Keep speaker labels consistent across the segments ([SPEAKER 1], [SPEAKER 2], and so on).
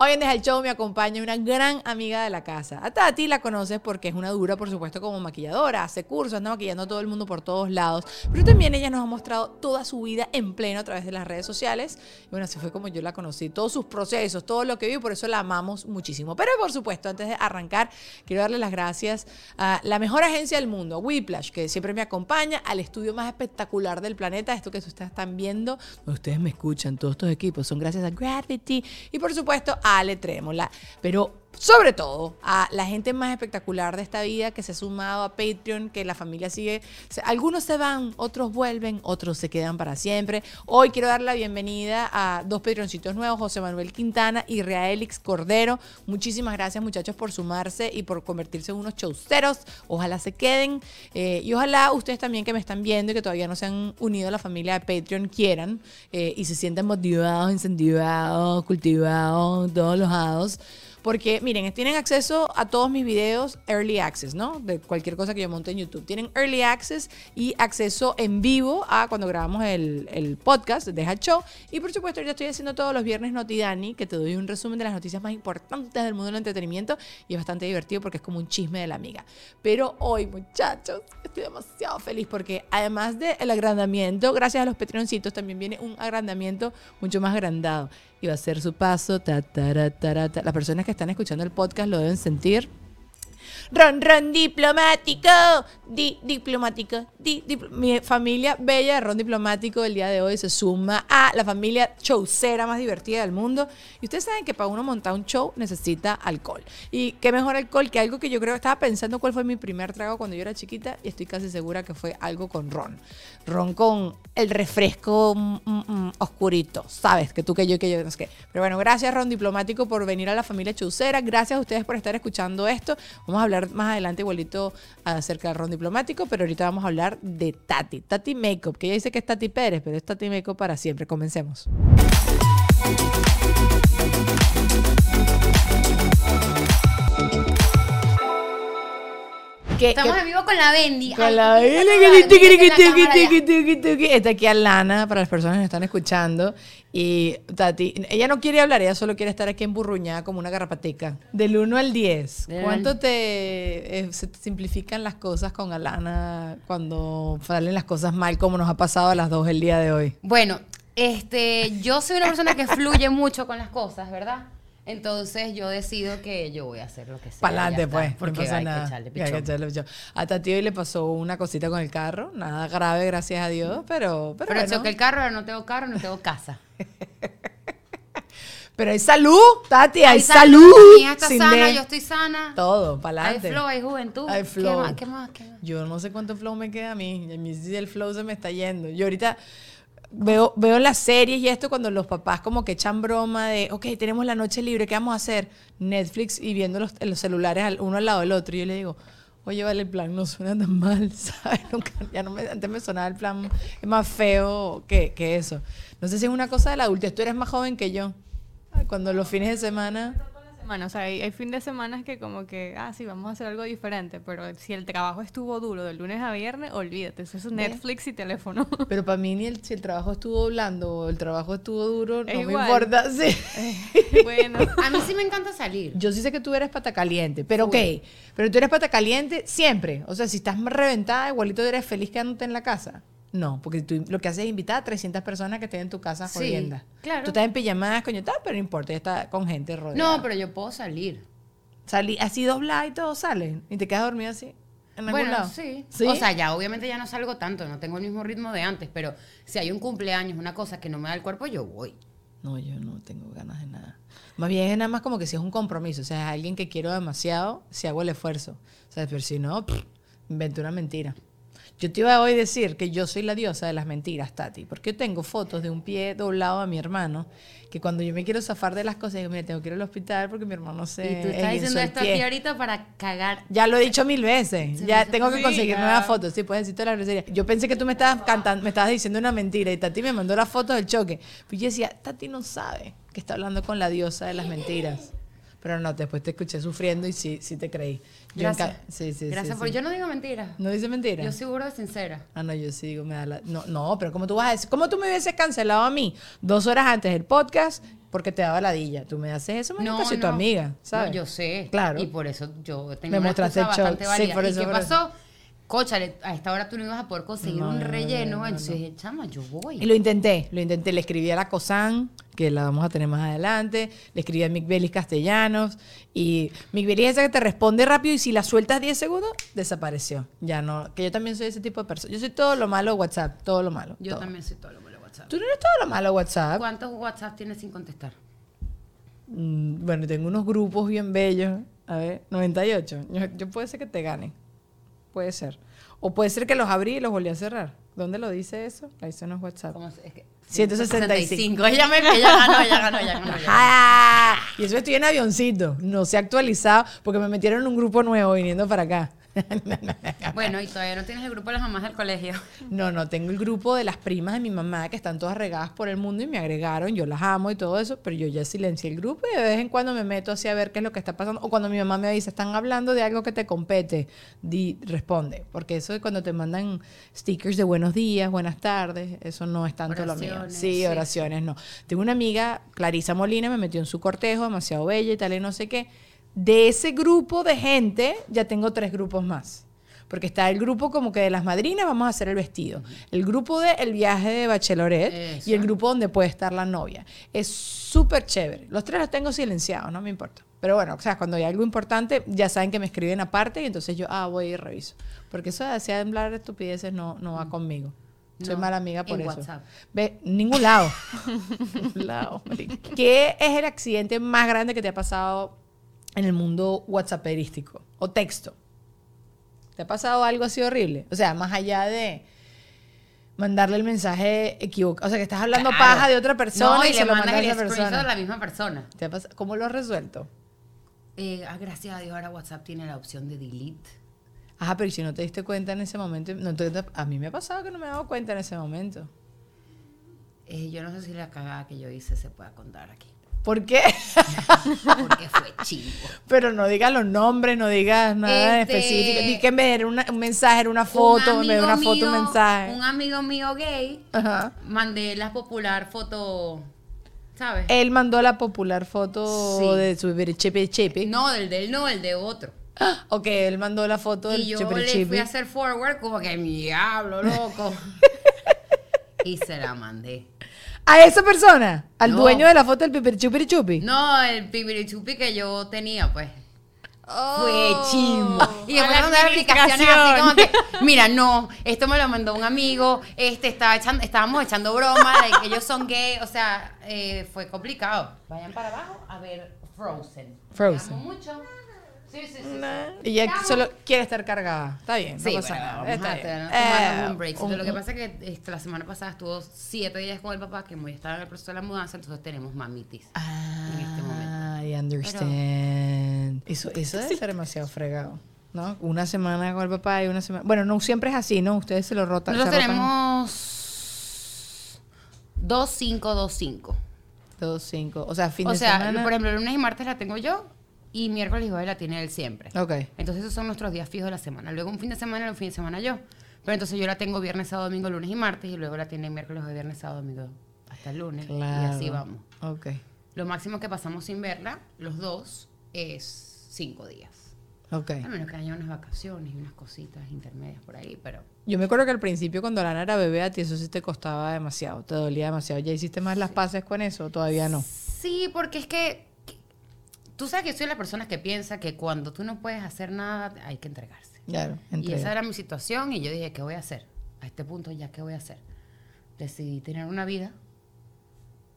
[SPEAKER 1] Hoy en Deja el Show me acompaña una gran amiga de la casa. A Tati la conoces porque es una dura, por supuesto, como maquilladora, hace cursos, anda maquillando a todo el mundo por todos lados. Pero también ella nos ha mostrado toda su vida en pleno a través de las redes sociales. Y bueno, así fue como yo la conocí, todos sus procesos, todo lo que vive, por eso la amamos muchísimo. Pero por supuesto, antes de arrancar, quiero darle las gracias a la mejor agencia del mundo, Whiplash, que siempre me acompaña, al estudio más espectacular del planeta, esto que ustedes están viendo, ustedes me escuchan, todos estos equipos, son gracias a Gravity. Y por supuesto, Ale Trémola. Pero sobre todo a la gente más espectacular de esta vida que se ha sumado a Patreon, que la familia sigue. Algunos se van, otros vuelven, otros se quedan para siempre. Hoy quiero dar la bienvenida a dos Patreoncitos nuevos, José Manuel Quintana y Reálix Cordero. Muchísimas gracias muchachos por sumarse y por convertirse en unos chauceros. Ojalá se queden. Eh, y ojalá ustedes también que me están viendo y que todavía no se han unido a la familia de Patreon quieran eh, y se sientan motivados, incentivados, cultivados, todos los lados porque, miren, tienen acceso a todos mis videos Early Access, ¿no? De cualquier cosa que yo monte en YouTube. Tienen Early Access y acceso en vivo a cuando grabamos el, el podcast, Deja Show. Y por supuesto, ya estoy haciendo todos los viernes Notidani, que te doy un resumen de las noticias más importantes del mundo del entretenimiento. Y es bastante divertido porque es como un chisme de la amiga. Pero hoy, muchachos, estoy demasiado feliz porque además del agrandamiento, gracias a los Patreoncitos, también viene un agrandamiento mucho más agrandado y va a ser su paso. Ta, Las personas que están escuchando el podcast lo deben sentir. Ron, ron diplomático. Di, diplomático. Di, mi familia bella de ron diplomático del día de hoy se suma a la familia showcera más divertida del mundo. Y ustedes saben que para uno montar un show necesita alcohol. Y qué mejor alcohol que algo que yo creo, estaba pensando cuál fue mi primer trago cuando yo era chiquita y estoy casi segura que fue algo con ron. Ron con el refresco mm, mm, mm, oscurito, ¿sabes? Que tú, que yo, que yo, no sé qué. Pero bueno, gracias Ron Diplomático por venir a la familia Chaucera. Gracias a ustedes por estar escuchando esto. Vamos a hablar más adelante igualito acerca del Ron Diplomático, pero ahorita vamos a hablar de Tati. Tati Makeup, que ella dice que es Tati Pérez, pero es Tati Makeup para siempre. Comencemos.
[SPEAKER 2] Estamos en vivo con la Bendy.
[SPEAKER 1] Con la Bendy. Está aquí Alana, para las personas que están escuchando. Y Tati, ella no quiere hablar, ella solo quiere estar aquí emburruñada como una garrapateca. Del 1 al 10, ¿cuánto te, eh, se simplifican las cosas con Alana cuando salen las cosas mal, como nos ha pasado a las dos el día de hoy?
[SPEAKER 2] Bueno, este, yo soy una persona que fluye mucho con las cosas, ¿verdad? Entonces yo decido que yo voy a hacer lo que sea.
[SPEAKER 1] Para adelante, pues, porque no pasa nada. A Tati hoy le pasó una cosita con el carro, nada grave, gracias a Dios, pero.
[SPEAKER 2] Pero, pero bueno. que el carro, ahora no tengo carro, no tengo casa.
[SPEAKER 1] Pero hay salud, Tati, hay, salud.
[SPEAKER 2] Mi hija está sana, yo estoy sana.
[SPEAKER 1] Todo, para adelante.
[SPEAKER 2] Hay flow, hay juventud.
[SPEAKER 1] Hay flow.
[SPEAKER 2] ¿Qué más, qué más, qué más?
[SPEAKER 1] Yo no sé cuánto flow me queda a mí. A mí el flow se me está yendo. Yo ahorita veo, veo las series y esto cuando los papás como que echan broma de, ok, tenemos la noche libre, ¿qué vamos a hacer? Netflix y viendo los, los celulares uno al lado del otro. Y yo le digo, oye, vale, el plan no suena tan mal, ¿sabes? ya no me, antes me sonaba el plan, es más feo que, que eso. No sé si es una cosa de la adultez, tú eres más joven que yo. Cuando los fines de semana
[SPEAKER 3] o sea, hay, fin de semana que como que, ah, sí, vamos a hacer algo diferente, pero si el trabajo estuvo duro de lunes a viernes, olvídate, eso es Netflix y teléfono.
[SPEAKER 1] Pero para mí ni el, si el trabajo estuvo blando o el trabajo estuvo duro, no me importa. Sí.
[SPEAKER 2] Eh, bueno. a mí sí me encanta salir.
[SPEAKER 1] Yo sí sé que tú eres pata caliente, pero ok, pero tú eres pata caliente siempre. O sea, si estás más reventada, igualito eres feliz quedándote en la casa. No, porque tú lo que haces es invitar a 300 personas que estén en tu casa jodiendo. claro. Tú estás en pijamadas, coño, tal, pero no importa, ya está con gente rodeada.
[SPEAKER 2] No, pero yo puedo salir.
[SPEAKER 1] Salir así doblada y todo sale. Y te quedas dormida así.
[SPEAKER 2] ¿En bueno, lado? Sí. sí. O sea, ya obviamente ya no salgo tanto, no tengo el mismo ritmo de antes, pero si hay un cumpleaños, una cosa que no me da el cuerpo, yo voy.
[SPEAKER 1] No, yo no tengo ganas de nada. Más bien es nada más como que si es un compromiso, o sea, es alguien que quiero demasiado, si hago el esfuerzo. O sea, pero si no, invento una mentira. Yo te iba a hoy decir que yo soy la diosa de las mentiras, Tati, porque yo tengo fotos de un pie doblado a mi hermano, que cuando yo me quiero zafar de las cosas, digo, mira, tengo que ir al hospital porque mi hermano se...
[SPEAKER 2] Y tú estás diciendo esto aquí ahorita para cagar.
[SPEAKER 1] Ya lo he dicho mil veces, ya tengo que conseguir nuevas fotos, sí, puedes decir toda la grosería. Yo pensé que tú me estabas cantando, me estabas diciendo una mentira y Tati me mandó las fotos del choque. Pues yo decía, Tati no sabe que está hablando con la diosa de las mentiras. Pero no, después te escuché sufriendo y sí, sí te creí.
[SPEAKER 2] Gracias. Sí, sí, Gracias, porque yo no digo mentiras.
[SPEAKER 1] ¿No dice mentiras?
[SPEAKER 2] Yo seguro de sincera.
[SPEAKER 1] Ah, no, yo sí digo, me da la... No, no, pero ¿cómo tú vas a decir? ¿Cómo tú me hubieses cancelado a mí dos horas antes del podcast porque te daba ladilla. Tú me haces eso, no, soy tu amiga,
[SPEAKER 2] No,
[SPEAKER 1] ¿sabes?
[SPEAKER 2] yo sé.
[SPEAKER 1] Claro.
[SPEAKER 2] Y por eso yo tengo
[SPEAKER 1] Me
[SPEAKER 2] una
[SPEAKER 1] mostraste
[SPEAKER 2] bastante
[SPEAKER 1] show. Sí,
[SPEAKER 2] válida.
[SPEAKER 1] por eso,
[SPEAKER 2] ¿Y qué
[SPEAKER 1] por eso.
[SPEAKER 2] Cóchale, a esta hora tú no ibas a poder conseguir
[SPEAKER 1] No,
[SPEAKER 2] un
[SPEAKER 1] no, no,
[SPEAKER 2] relleno.
[SPEAKER 1] no, no,
[SPEAKER 2] entonces dije, chama, yo voy.
[SPEAKER 1] Y lo intenté, lo intenté. Le escribí a la COSAN, que la vamos a tener más adelante. Le escribí a Mick Bellis Castellanos. Y Mick Bellis es esa que te responde rápido y si la sueltas 10 segundos, desapareció. Ya no. Que yo también soy ese tipo de persona. Yo soy todo lo malo de WhatsApp, todo lo malo.
[SPEAKER 2] Yo
[SPEAKER 1] todo.
[SPEAKER 2] también soy todo lo malo de WhatsApp.
[SPEAKER 1] Tú no eres todo lo malo de WhatsApp.
[SPEAKER 2] ¿Cuántos WhatsApp tienes sin contestar?
[SPEAKER 1] Mm, bueno, tengo unos grupos bien bellos. A ver, 98. Yo, yo puede ser que te gane. Puede ser. O puede ser que los abrí y los volví a cerrar. ¿Dónde lo dice eso? Ahí son los WhatsApp.
[SPEAKER 2] ¿Cómo es que-
[SPEAKER 1] 165.
[SPEAKER 2] Ella, me, ella ganó, ella ganó, ella ganó.
[SPEAKER 1] Y eso estoy en avioncito. No se ha actualizado porque me metieron en un grupo nuevo viniendo para acá.
[SPEAKER 2] Bueno, y todavía no tienes el grupo de las mamás del colegio.
[SPEAKER 1] No, no, tengo el grupo de las primas de mi mamá que están todas regadas por el mundo y me agregaron, yo las amo y todo eso, pero yo ya silencié el grupo y de vez en cuando me meto así a ver qué es lo que está pasando. O cuando mi mamá me dice, están hablando de algo que te compete, di, responde. Porque eso de cuando te mandan stickers de buenos días, buenas tardes, eso no es tanto lo mío.
[SPEAKER 2] Oraciones,
[SPEAKER 1] Sí,
[SPEAKER 2] sí.
[SPEAKER 1] oraciones, no. Tengo una amiga, Clarisa Molina, me metió en su cortejo, demasiado bella y tal y no sé qué. De ese grupo de gente, ya tengo tres grupos más. Porque está el grupo como que de las madrinas, vamos a hacer el vestido. El grupo de el viaje de bachelorette y el
[SPEAKER 2] Eso.
[SPEAKER 1] grupo donde puede estar la novia. Es súper chévere. Los tres los tengo silenciados, no me importa. Pero bueno, o sea, cuando hay algo importante, ya saben que me escriben aparte y entonces yo, ah, voy y reviso. Porque eso de hacer hablar estupideces no, no va conmigo. Soy
[SPEAKER 2] No,
[SPEAKER 1] mala amiga por
[SPEAKER 2] en
[SPEAKER 1] eso.
[SPEAKER 2] WhatsApp.
[SPEAKER 1] Ve, ningún lado. Ningún lado. ¿Qué es el accidente más grande que te ha pasado en el mundo whatsapperístico o texto? ¿Te ha pasado algo así horrible? O sea, más allá de mandarle el mensaje equivocado. O sea, que estás hablando
[SPEAKER 2] Claro.
[SPEAKER 1] paja de otra persona
[SPEAKER 2] No,
[SPEAKER 1] y,
[SPEAKER 2] y
[SPEAKER 1] se
[SPEAKER 2] le
[SPEAKER 1] lo
[SPEAKER 2] mandas
[SPEAKER 1] mandas a
[SPEAKER 2] el screenshot a
[SPEAKER 1] persona.
[SPEAKER 2] la misma persona.
[SPEAKER 1] ¿Te ha pas- ¿Cómo lo has resuelto?
[SPEAKER 2] Eh, ah, gracias a Dios ahora WhatsApp tiene la opción de delete.
[SPEAKER 1] Ajá, pero ¿y si no te diste cuenta en ese momento, no te- a mí me ha pasado que no me he dado cuenta en ese momento.
[SPEAKER 2] Eh, yo no sé si la cagada que yo hice se pueda contar aquí.
[SPEAKER 1] ¿Por qué?
[SPEAKER 2] Porque fue chingo.
[SPEAKER 1] Pero no digas los nombres, no digas nada
[SPEAKER 2] Este-
[SPEAKER 1] específico. Di que de era una- un mensaje, era una foto, vez de una foto, un mensaje.
[SPEAKER 2] Un amigo mío gay,
[SPEAKER 1] Ajá.
[SPEAKER 2] mandé la popular foto, ¿sabes?
[SPEAKER 1] Él mandó la popular foto
[SPEAKER 2] Sí.
[SPEAKER 1] de su chepe chepe.
[SPEAKER 2] No, del del no, el de otro.
[SPEAKER 1] Ok, él mandó la foto del
[SPEAKER 2] Y yo
[SPEAKER 1] chepe
[SPEAKER 2] le fui a hacer forward como que diablo, loco. y se la mandé.
[SPEAKER 1] ¿A esa persona? ¿Al
[SPEAKER 2] No.
[SPEAKER 1] dueño de la foto del piper chupi chupi?
[SPEAKER 2] No, el pipirichupi que yo tenía, pues.
[SPEAKER 1] Oh.
[SPEAKER 2] Fue chimbo. Y
[SPEAKER 3] A
[SPEAKER 2] después
[SPEAKER 3] la
[SPEAKER 2] mandé explicaciones así como que, mira, no, esto me lo mandó un amigo, este estaba echando, estábamos echando broma, de que ellos son gay, o sea, eh, fue complicado. Vayan para abajo a ver Frozen.
[SPEAKER 1] Frozen.
[SPEAKER 2] Te amo mucho. Sí, sí, sí. sí.
[SPEAKER 1] Y ella solo quiere estar cargada. Está bien,
[SPEAKER 2] Sí,
[SPEAKER 1] no pasa
[SPEAKER 2] bueno,
[SPEAKER 1] nada.
[SPEAKER 2] vamos
[SPEAKER 1] Está
[SPEAKER 2] a
[SPEAKER 1] bien.
[SPEAKER 2] tener-
[SPEAKER 1] Eh,
[SPEAKER 2] un break.
[SPEAKER 1] un-
[SPEAKER 2] Lo que pasa es que este, la semana pasada estuvo siete días con el papá, que muy estaba en el proceso de la mudanza, entonces tenemos mamitis. en este
[SPEAKER 1] Ah, I understand. Eso, eso debe ser demasiado fregado. ¿No? Una semana con el papá y una semana. Bueno, no siempre es así, ¿no? Ustedes se lo rotan.
[SPEAKER 2] Nosotros
[SPEAKER 1] se rotan
[SPEAKER 2] tenemos dos, cinco, dos, cinco.
[SPEAKER 1] Dos, cinco. O sea, fin
[SPEAKER 2] O
[SPEAKER 1] de
[SPEAKER 2] sea,
[SPEAKER 1] semana.
[SPEAKER 2] por ejemplo, lunes y martes la tengo yo y miércoles y jueves la tiene él siempre.
[SPEAKER 1] Ok.
[SPEAKER 2] Entonces esos son nuestros días fijos de la semana. Luego un fin de semana, un fin de semana yo. Pero entonces yo la tengo viernes, sábado, domingo, lunes y martes y luego la tiene miércoles, jueves, viernes, sábado, domingo hasta el lunes.
[SPEAKER 1] Claro.
[SPEAKER 2] Y así vamos.
[SPEAKER 1] Ok.
[SPEAKER 2] Lo máximo que pasamos sin verla, los dos, es cinco días.
[SPEAKER 1] Ok.
[SPEAKER 2] A menos que haya unas vacaciones y unas cositas intermedias por ahí, pero...
[SPEAKER 1] Yo me acuerdo que al principio cuando Lana era bebé a ti eso sí te costaba demasiado, te dolía demasiado. ¿Ya hiciste más las paces con eso o todavía no?
[SPEAKER 2] Sí, porque es que, que- tú sabes que soy la persona que piensa que cuando tú no puedes hacer nada, hay que entregarse.
[SPEAKER 1] Claro,
[SPEAKER 2] Y esa era mi situación y yo dije, ¿qué voy a hacer? A este punto ya, ¿qué voy a hacer? Decidí tener una vida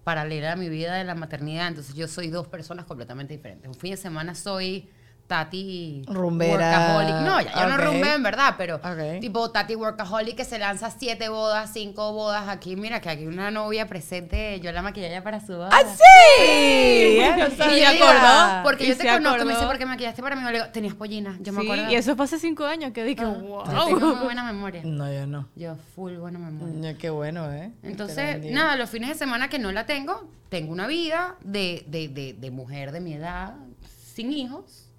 [SPEAKER 2] paralela a mi vida de la maternidad, entonces yo soy dos personas completamente diferentes. Un fin de semana soy Tati
[SPEAKER 1] Rumbera.
[SPEAKER 2] workaholic. No, ya yo no
[SPEAKER 1] Ok.
[SPEAKER 2] rumbeo en verdad, pero tipo Tati workaholic que se lanza siete bodas, cinco bodas aquí. Mira que aquí una novia presente, yo la maquillé ya para su boda.
[SPEAKER 1] ¡Ah, sí! Ya no
[SPEAKER 2] Y porque
[SPEAKER 3] Y
[SPEAKER 2] yo te conozco, me dice, ¿por qué maquillaste para mí? Le digo, tenías pollina, yo me
[SPEAKER 3] Sí,
[SPEAKER 2] acuerdo.
[SPEAKER 3] y eso fue hace cinco años que dije, wow.
[SPEAKER 2] Yo tengo muy buena memoria.
[SPEAKER 1] No, yo no.
[SPEAKER 2] Yo full buena memoria.
[SPEAKER 1] Ya, qué bueno, ¿eh?
[SPEAKER 2] Entonces, nada, los fines de semana que no la tengo, tengo una vida de, de, de, de mujer de mi edad, sin hijos.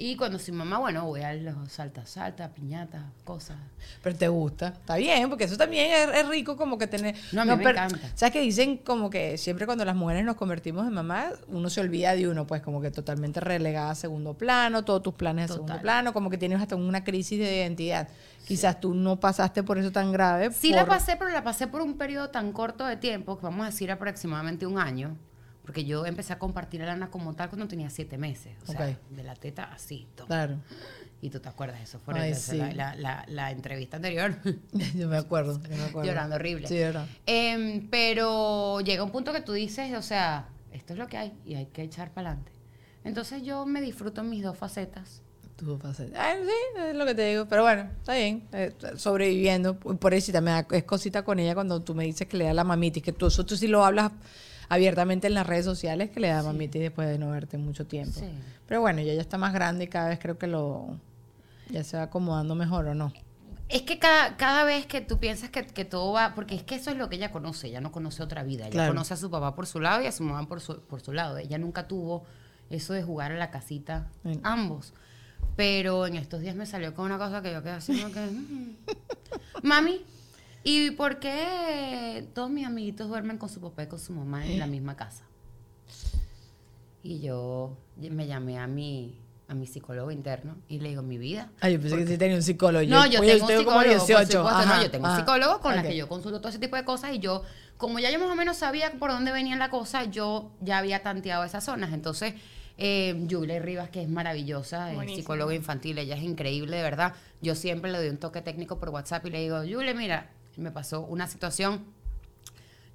[SPEAKER 2] Y cuando soy mamá, bueno, voy a los salta, salta, piñata, cosas.
[SPEAKER 1] Pero te gusta. Está bien, porque eso también es, es rico como que tener...
[SPEAKER 2] No, a mí me
[SPEAKER 1] pero-
[SPEAKER 2] encanta.
[SPEAKER 1] ¿Sabes que dicen como que siempre cuando las mujeres nos convertimos en mamás, uno se olvida de uno, pues como que totalmente relegada a segundo plano, todos tus planes a segundo plano, como que tienes hasta una crisis de identidad. Quizás tú no pasaste por eso tan grave.
[SPEAKER 2] Sí la pasé, pero la pasé por un periodo tan corto de tiempo, que vamos a decir aproximadamente un año, porque yo empecé a compartir a Lana como tal cuando tenía siete meses. O sea,
[SPEAKER 1] Ok.
[SPEAKER 2] de la teta así. toma.
[SPEAKER 1] Claro.
[SPEAKER 2] Y tú te acuerdas, eso fue
[SPEAKER 1] Ay, sí.
[SPEAKER 2] la, la- la entrevista anterior.
[SPEAKER 1] yo me acuerdo, yo me acuerdo.
[SPEAKER 2] Llorando horrible.
[SPEAKER 1] Sí, llorando.
[SPEAKER 2] Em, pero llega un punto que tú dices, o sea, esto es lo que hay y hay que echar para adelante. Entonces yo me disfruto mis dos facetas.
[SPEAKER 1] Tú vas a hacer- Ay, sí, es lo que te digo. Pero bueno, está bien. eh, sobreviviendo. Por eso da es cosita con ella cuando tú me dices que le da la mamitis. Que tú, eso tú sí lo hablas abiertamente en las redes sociales, que le da mamitis después de no verte mucho tiempo.
[SPEAKER 2] Sí.
[SPEAKER 1] Pero bueno, ella ya está más grande y cada vez creo que lo... Ya se va acomodando mejor, ¿o no?
[SPEAKER 2] Es que cada, cada vez que tú piensas que, que todo va, porque es que eso es lo que ella conoce, ella no conoce otra vida, ella
[SPEAKER 1] Claro.
[SPEAKER 2] conoce a su papá por su lado y a su mamá por su, por su lado, ella nunca tuvo eso de jugar a la casita,
[SPEAKER 1] Mm.
[SPEAKER 2] ambos. Pero en estos días me salió con una cosa que yo quedé así que... "Mm". Mami, ¿y por qué todos mis amiguitos duermen con su papá y con su mamá en la misma casa? Y yo me llamé a mi, a mi psicólogo interno y le digo, mi vida,
[SPEAKER 1] Ay, yo pensé que sí tenía un psicólogo.
[SPEAKER 2] no, yo
[SPEAKER 1] oye,
[SPEAKER 2] tengo un
[SPEAKER 1] como
[SPEAKER 2] psicólogo, por
[SPEAKER 1] 18.
[SPEAKER 2] supuesto,
[SPEAKER 1] Ajá,
[SPEAKER 2] no, yo tengo un
[SPEAKER 1] ajá.
[SPEAKER 2] psicólogo con la
[SPEAKER 1] Ok.
[SPEAKER 2] que yo consulto todo ese tipo de cosas y yo, como ya yo más o menos sabía por dónde venía la cosa, yo ya había tanteado esas zonas. Entonces, eh, Julia Rivas, que es maravillosa, es psicóloga infantil, ella es increíble, de verdad. Yo siempre le doy un toque técnico por WhatsApp y le digo, Julia, mira, me pasó una situación.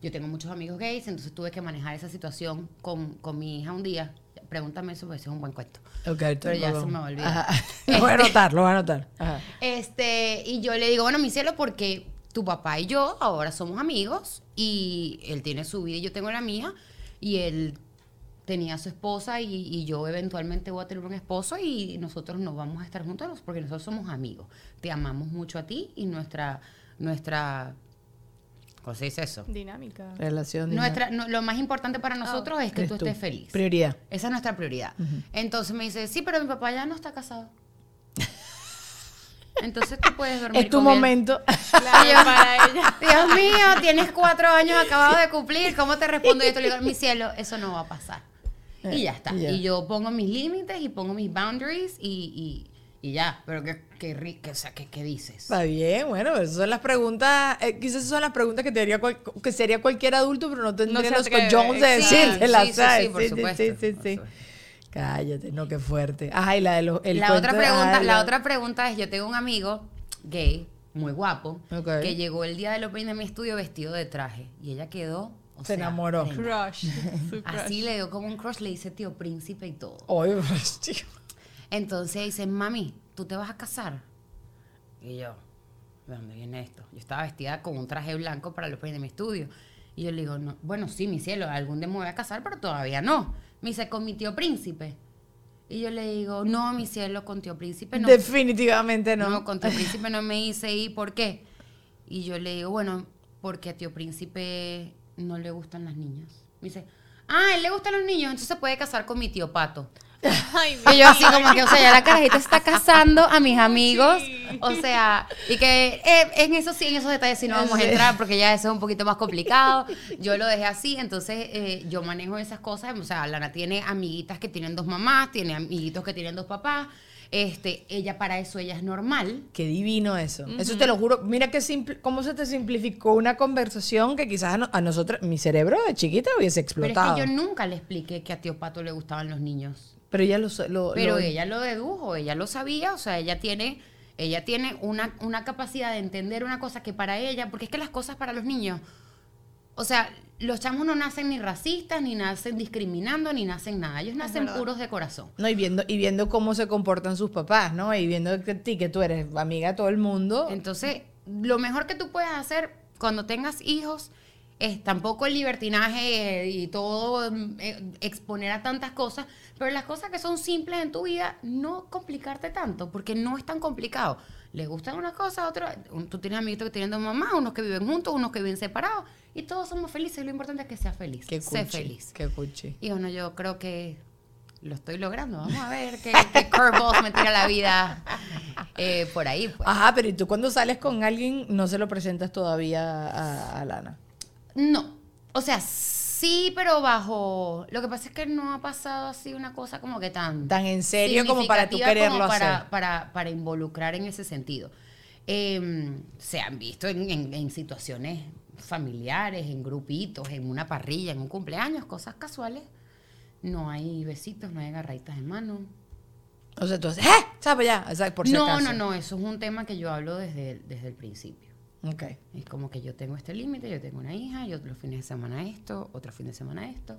[SPEAKER 2] Yo tengo muchos amigos gays, entonces tuve que manejar esa situación con, con mi hija un día. Pregúntame eso, porque ese es un buen cuento.
[SPEAKER 1] Ok,
[SPEAKER 2] Pero ya se me olvidó.
[SPEAKER 1] Ajá. Lo voy a
[SPEAKER 2] Este-
[SPEAKER 1] anotar, lo voy a anotar. Ajá.
[SPEAKER 2] Este, y yo le digo, bueno, mi cielo, porque tu papá y yo ahora somos amigos y él tiene su vida y yo tengo la mía y él tenía su esposa y, y yo eventualmente voy a tener un esposo y nosotros no vamos a estar juntos porque nosotros somos amigos. Te amamos mucho a ti y nuestra, nuestra, ¿cómo se dice eso?
[SPEAKER 3] Dinámica.
[SPEAKER 1] Relación.
[SPEAKER 2] Nuestra, no, lo más importante para nosotros es que tú
[SPEAKER 1] tú.
[SPEAKER 2] estés feliz.
[SPEAKER 1] Prioridad.
[SPEAKER 2] Esa es nuestra prioridad. Entonces me dice, sí, pero mi papá ya no está casado. Entonces tú puedes dormir
[SPEAKER 1] Es tu
[SPEAKER 2] con él.
[SPEAKER 1] momento.
[SPEAKER 3] Claro, para ella.
[SPEAKER 2] Dios mío, tienes cuatro años acabado de cumplir. ¿Cómo te respondo? Y yo te digo, mi cielo, eso no va a pasar. Y ya está.
[SPEAKER 1] Y
[SPEAKER 2] yo pongo mis límites y pongo mis boundaries y, y, y ya. Pero qué, qué, ri- qué- o sea, ¿qué, qué dices?
[SPEAKER 1] Está bien, bueno, esas son las preguntas, eh, quizás esas son las preguntas que, te haría cual- que sería cualquier adulto, pero no tendría
[SPEAKER 3] se
[SPEAKER 1] los cojones de
[SPEAKER 2] exacto.
[SPEAKER 1] decírtelas,
[SPEAKER 2] Sí, sí, sí,
[SPEAKER 1] ¿sabes?
[SPEAKER 2] por
[SPEAKER 1] Sí, sí,
[SPEAKER 2] supuesto,
[SPEAKER 1] sí, sí,
[SPEAKER 2] por
[SPEAKER 1] sí.
[SPEAKER 2] supuesto.
[SPEAKER 1] Cállate, no, qué fuerte. Ay, la de los... el
[SPEAKER 2] la otra
[SPEAKER 1] de-
[SPEAKER 2] pregunta,
[SPEAKER 1] ay,
[SPEAKER 2] la otra pregunta es, yo tengo un amigo gay, muy guapo, que llegó el día del opening de mi estudio vestido de traje. Y ella quedó... o
[SPEAKER 1] Se
[SPEAKER 2] sea,
[SPEAKER 1] enamoró.
[SPEAKER 3] Crush.
[SPEAKER 2] Así le dio como un crush, le dice tío príncipe y todo.
[SPEAKER 1] Pues, tío.
[SPEAKER 2] Entonces dice, mami, ¿tú te vas a casar? Y yo, ¿de dónde viene esto? Yo estaba vestida con un traje blanco para opening de mi estudio. Y yo le digo, no, bueno, sí, mi cielo, algún día me voy a casar, pero todavía no. Me dice, con mi tío príncipe. Y yo le digo, no, mi cielo, con tío príncipe no.
[SPEAKER 1] Definitivamente no.
[SPEAKER 2] No, con tío príncipe no me hice. ¿Y por qué? Y yo le digo, bueno, porque a tío príncipe no le gustan las niñas. Me dice, ah, él le gustan los niños, entonces se puede casar con mi tío Pato.
[SPEAKER 3] Ay,
[SPEAKER 2] Y yo así como que, o sea, ya la carajita está casando a mis amigos.
[SPEAKER 3] Sí.
[SPEAKER 2] O sea, y que eh, en eso sí, en esos detalles sí no vamos a entrar porque ya eso es un poquito más complicado. Yo lo dejé así, entonces eh, yo manejo esas cosas. O sea, Lana tiene amiguitas que tienen dos mamás, tiene amiguitos que tienen dos papás. Este, ella para eso ella es normal.
[SPEAKER 1] Qué divino eso. Eso te lo juro. Mira qué simple, cómo se te simplificó una conversación que quizás a, no- a nosotros, mi cerebro de chiquita hubiese
[SPEAKER 2] Pero
[SPEAKER 1] explotado.
[SPEAKER 2] es que yo nunca le expliqué que a tío Pato le gustaban los niños.
[SPEAKER 1] Pero ella lo, lo-
[SPEAKER 2] Pero
[SPEAKER 1] lo-
[SPEAKER 2] ella lo dedujo, ella lo sabía, o sea, ella tiene, ella tiene una, una capacidad de entender una cosa que para ella, porque es que las cosas para los niños, o sea, los chamos no nacen ni racistas, ni nacen discriminando, ni nacen nada, ellos nacen puros de corazón.
[SPEAKER 1] No, y viendo, y viendo cómo se comportan sus papás, ¿no? Y viendo que ti, que tú eres amiga de todo el mundo.
[SPEAKER 2] Entonces, lo mejor que tú puedes hacer cuando tengas hijos es tampoco el libertinaje y todo mm, eh, exponer a tantas cosas, pero las cosas que son simples en tu vida, no complicarte tanto, porque no es tan complicado. Le gustan unas cosas, otras. Tú tienes amiguitos que tienen dos mamás, unos que viven juntos, unos que viven separados, y todos somos felices. Lo importante es que seas feliz.
[SPEAKER 1] Qué
[SPEAKER 2] sé feliz.
[SPEAKER 1] Qué cuchi.
[SPEAKER 2] Y bueno, yo creo que lo estoy logrando. Vamos a ver qué, qué curveballs me tira la vida eh, por ahí. Pues.
[SPEAKER 1] Ajá, pero ¿y tú cuando sales con alguien no se lo presentas todavía a, a Lana?
[SPEAKER 2] No, o sea, sí, pero bajo... Lo que pasa es que no ha pasado así una cosa como que tan...
[SPEAKER 1] Tan en serio como para tú quererlo
[SPEAKER 2] como para,
[SPEAKER 1] hacer.
[SPEAKER 2] Para, para involucrar en ese sentido. Eh, se han visto en, en- en situaciones familiares, en grupitos, en una parrilla, en un cumpleaños, cosas casuales. No hay besitos, no hay agarraditas de mano.
[SPEAKER 1] O sea, tú haces, ¡eh! ¿Sabes ya? O sea, por si
[SPEAKER 2] no,
[SPEAKER 1] acaso.
[SPEAKER 2] no, no, eso es un tema que yo hablo desde, desde el principio.
[SPEAKER 1] Ok.
[SPEAKER 2] Es como que yo tengo este límite, yo tengo una hija, yo los fines de semana esto, otro fin de semana esto.